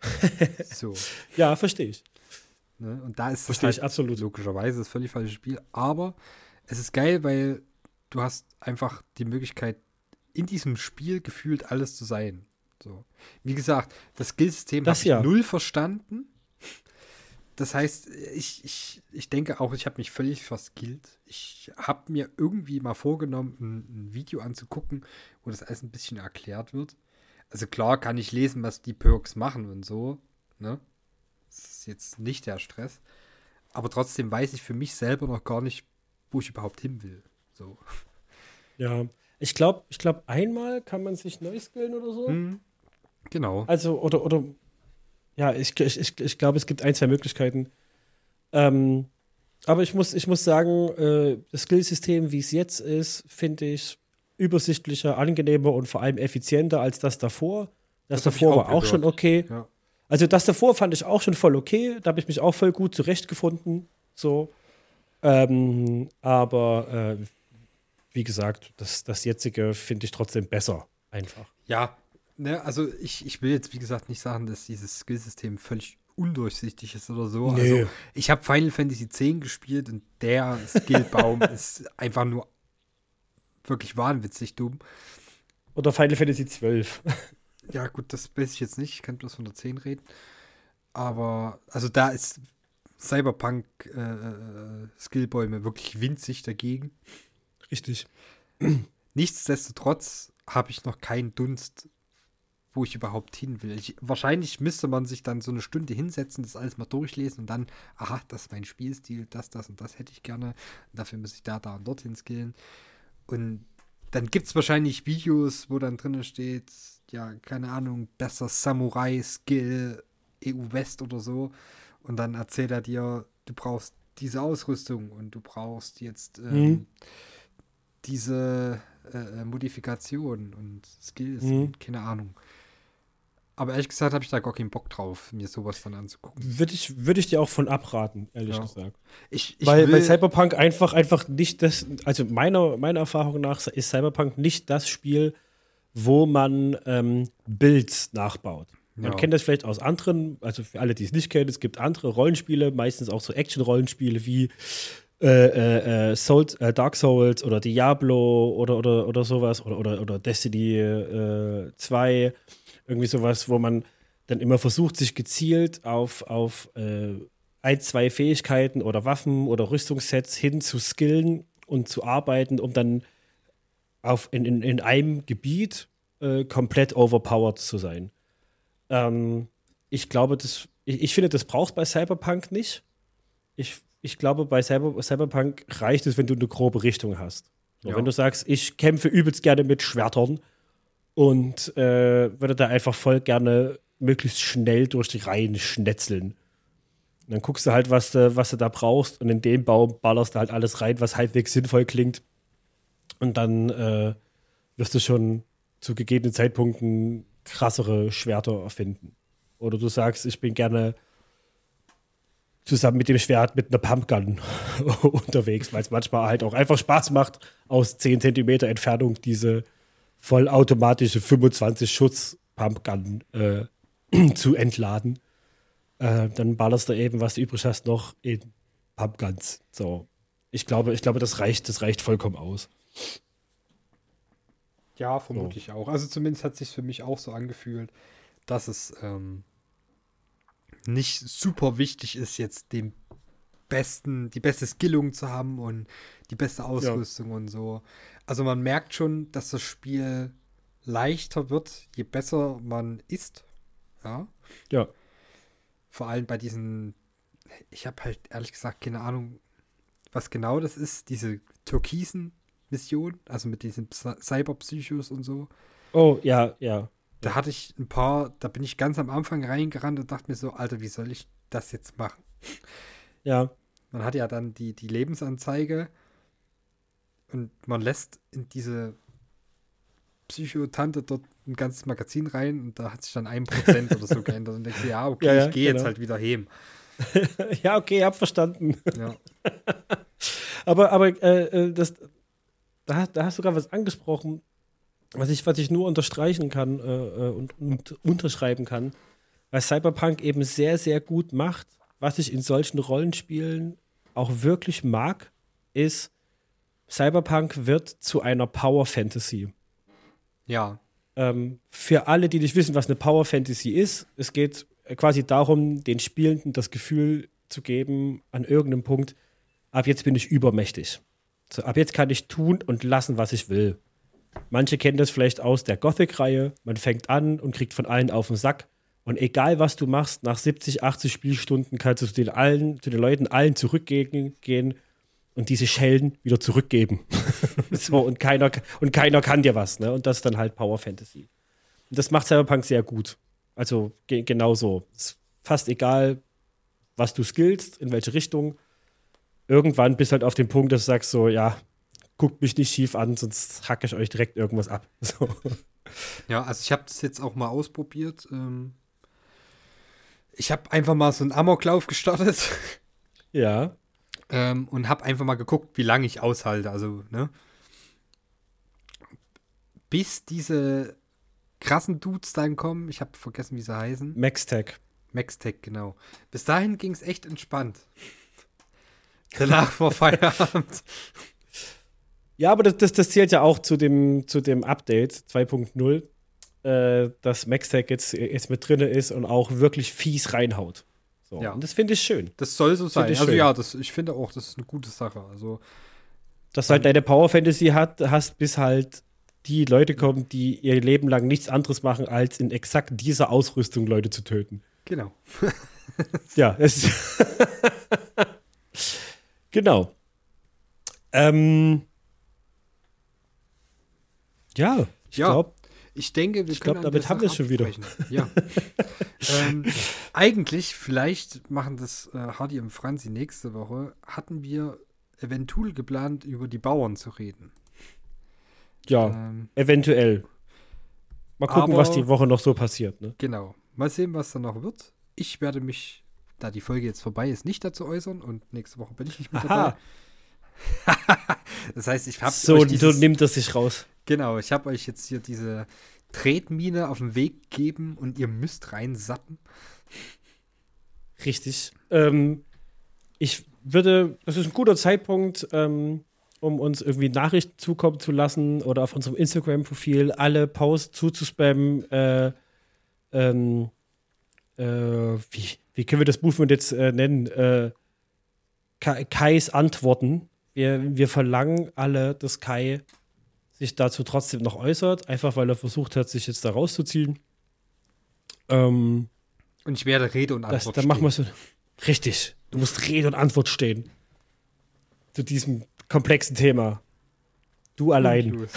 so. Ja, verstehe ich. Ne? Und da ist das Verstehe halt ich absolut. logischerweise das völlig falsche Spiel. Aber es ist geil, weil du hast einfach die Möglichkeit, in diesem Spiel gefühlt alles zu sein. So. Wie gesagt, das Skillsystem Das habe ich ja. null verstanden. Das heißt, ich, ich, ich denke auch, ich habe mich völlig verskillt. Ich habe mir irgendwie mal vorgenommen, ein, ein Video anzugucken, wo das alles ein bisschen erklärt wird. Also klar kann ich lesen, was die Perks machen und so. Ne? Das ist jetzt nicht der Stress. Aber trotzdem weiß ich für mich selber noch gar nicht, wo ich überhaupt hin will. So. Ja. Ich glaube, ich glaub, einmal kann man sich neu skillen oder so. Hm, genau. Also, oder, oder, ja, ich, ich, ich, ich glaube, es gibt ein, zwei Möglichkeiten. Ähm, aber ich muss, ich muss sagen, äh, das Skillsystem, wie es jetzt ist, finde ich übersichtlicher, angenehmer und vor allem effizienter als das davor. Das, Das davor auch war auch gehört. schon okay. Ja. Also das davor fand ich auch schon voll okay. Da habe ich mich auch voll gut zurechtgefunden. So. Ähm, aber äh, wie gesagt, das, das jetzige finde ich trotzdem besser. Einfach. Ja, ne, also ich, ich will jetzt, wie gesagt, nicht sagen, dass dieses Skillsystem völlig undurchsichtig ist oder so. Nee. Also ich habe Final Fantasy X gespielt und der Skillbaum ist einfach nur wirklich wahnwitzig dumm. Oder Final Fantasy XII. Ja, gut, das weiß ich jetzt nicht. Ich kann bloß von der 10 reden. Aber, also da ist Cyberpunk äh, äh, Skillbäume wirklich winzig dagegen. Richtig. Nichtsdestotrotz habe ich noch keinen Dunst, wo ich überhaupt hin will. Ich, wahrscheinlich müsste man sich dann so eine Stunde hinsetzen, das alles mal durchlesen und dann, aha, das ist mein Spielstil, das, das und das hätte ich gerne. Dafür muss ich da, da und dorthin skillen. Und dann gibt es wahrscheinlich Videos, wo dann drinnen steht, ja, keine Ahnung, besser Samurai-Skill EU West oder so. Und dann erzählt er dir, du brauchst diese Ausrüstung und du brauchst jetzt ähm, Mhm. Diese äh, Modifikation und Skills Mhm. und keine Ahnung. Aber ehrlich gesagt habe ich da gar keinen Bock drauf, mir sowas dann anzugucken. Würde ich, würde ich dir auch von abraten, ehrlich Ja. gesagt. Ich, ich weil, weil Cyberpunk einfach, einfach nicht das, also meiner, meiner Erfahrung nach ist Cyberpunk nicht das Spiel, wo man ähm, Builds nachbaut. Man Ja. kennt das vielleicht aus anderen, also für alle, die es nicht kennen, es gibt andere Rollenspiele, meistens auch so Action-Rollenspiele wie äh, äh, äh, Souls, äh, Dark Souls oder Diablo oder, oder, oder sowas oder, oder, oder Destiny äh, 2, irgendwie sowas, wo man dann immer versucht, sich gezielt auf, auf äh, ein, zwei Fähigkeiten oder Waffen oder Rüstungssets hin zu skillen und zu arbeiten, um dann auf, in, in, in einem Gebiet komplett overpowered zu sein. Ähm, ich glaube, das, ich, ich finde, das brauchst bei Cyberpunk nicht. Ich, ich glaube, bei Cyber, Cyberpunk reicht es, wenn du eine grobe Richtung hast. Ja. Wenn du sagst, ich kämpfe übelst gerne mit Schwertern und äh, würde da einfach voll gerne möglichst schnell durch die Reihen schnetzeln. Und dann guckst du halt, was du, was du da brauchst und in den Baum ballerst du halt alles rein, was halbwegs sinnvoll klingt. Und dann äh, wirst du schon zu gegebenen Zeitpunkten krassere Schwerter erfinden. Oder du sagst, ich bin gerne zusammen mit dem Schwert mit einer Pumpgun unterwegs, weil es manchmal halt auch einfach Spaß macht, aus 10 Zentimeter Entfernung diese vollautomatische 25 Schutz Pumpgun äh, zu entladen. Äh, dann ballerst du eben, was du übrig hast, noch in Pumpguns. So. Ich glaube, ich glaube, das reicht, das reicht vollkommen aus. Ja, vermutlich auch. Also zumindest hat sich für mich auch so angefühlt, dass es ähm, nicht super wichtig ist, jetzt den besten, die beste Skillung zu haben und die beste Ausrüstung und so. Also man merkt schon, dass das Spiel leichter wird, je besser man ist. Ja. Ja. Vor allem bei diesen, ich habe halt ehrlich gesagt keine Ahnung, was genau das ist, diese türkisen Mission, also mit diesen Psy- Cyberpsychos und so. Oh, ja, ja. Da hatte ich ein paar, da bin ich ganz am Anfang reingerannt und dachte mir so, Alter, wie soll ich das jetzt machen? Ja. Man hat ja dann die, die Lebensanzeige und man lässt in diese Psychotante dort ein ganzes Magazin rein und da hat sich dann ein Prozent oder so geändert und denkst ja, okay, Ja, ja, ich gehe genau. jetzt halt wieder heim. ja, okay, hab verstanden. Ja. Aber, aber äh, äh, das, da, hast- da hast du gerade was angesprochen, was ich, was ich nur unterstreichen kann äh, äh, und, und unterschreiben kann, was Cyberpunk eben sehr, sehr gut macht, was ich in solchen Rollenspielen auch wirklich mag, ist, Cyberpunk wird zu einer Power Fantasy. ja, Ähm, für alle, die nicht wissen, was eine Power Fantasy ist, es geht quasi darum, den Spielenden das Gefühl zu geben, an irgendeinem Punkt, ab jetzt bin ich übermächtig. So, ab jetzt kann ich tun und lassen, was ich will. Manche kennen das vielleicht aus der Gothic-Reihe. Man fängt an und kriegt von allen auf den Sack. Und egal, was du machst, nach 70, 80 Spielstunden kannst du zu den, allen, zu den Leuten allen zurückgehen gehen und diese Schellen wieder zurückgeben. so, und keiner, und keiner kann dir was. Ne? Und das ist dann halt Power Fantasy. Und das macht Cyberpunk sehr gut. Also ge genau so. Ist fast egal, was du skillst, in welche Richtung. Irgendwann bist du halt auf dem Punkt, dass du sagst so, ja, guckt mich nicht schief an, sonst hacke ich euch direkt irgendwas ab. So. Ja, also ich habe das jetzt auch mal ausprobiert. Ähm, ich habe einfach mal so einen Amoklauf gestartet Ja. ähm, und habe einfach mal geguckt, wie lange ich aushalte. Also, ne? Bis diese krassen Dudes dann kommen. Ich habe vergessen, wie sie heißen. Maxtech. Maxtech, genau. Bis dahin ging es echt entspannt. Danach vor Feierabend. Ja, aber das, das, das zählt ja auch zu dem, zu dem Update 2.0, äh, dass Maxtech jetzt, jetzt mit drin ist und auch wirklich fies reinhaut. So. Ja. Und das finde ich schön. Das soll so sein. Also schön. ja, das, ich finde auch, das ist eine gute Sache. Also Dass du halt deine Power Fantasy hat, hast, bis halt die Leute kommen, die ihr Leben lang nichts anderes machen, als in exakt dieser Ausrüstung Leute zu töten. genau. Ja, es genau. Ähm, ja, ich Ja. glaube, Ich denke, wir Ich können an damit haben wir es schon wieder. Ja. ähm, eigentlich, vielleicht machen das äh, Hardy und Franzi nächste Woche, hatten wir eventuell geplant, über die Bauern zu reden. ja, Ähm, eventuell. Mal gucken, Aber- was die Woche noch so passiert. Ne? genau. Mal sehen, was da noch wird. Ich werde mich, da die Folge jetzt vorbei ist, nicht dazu äußern und nächste Woche bin ich nicht mit Aha. dabei. das heißt, ich habe So, so nimmt das sich raus. Genau, ich habe euch jetzt hier diese Tretmine auf den Weg gegeben und ihr müsst reinsappen. Richtig. Ähm, ich würde, das ist ein guter Zeitpunkt, ähm, um uns irgendwie Nachrichten zukommen zu lassen oder auf unserem Instagram-Profil alle Posts zuzuspammen. Äh, ähm, äh, wie, wie können wir das Movement jetzt äh, nennen? Äh, Kai, Kais Antworten. Wir, wir verlangen alle, dass Kai sich dazu trotzdem noch äußert, einfach weil er versucht hat, sich jetzt da rauszuziehen. Ähm, Und ich werde Rede und das, Antwort dann machen wir stehen. so. Richtig. Du musst Rede und Antwort stehen. Zu diesem komplexen Thema. Du allein. Los.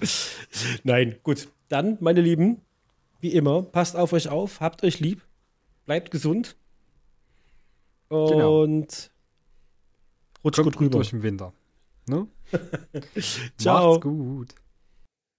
Nein, gut. Dann, meine Lieben, wie immer, passt auf euch auf, habt euch lieb, bleibt gesund. Genau. Und rutscht Kommt gut gut rüber. durch den Winter. Ne? Ciao. Macht's gut.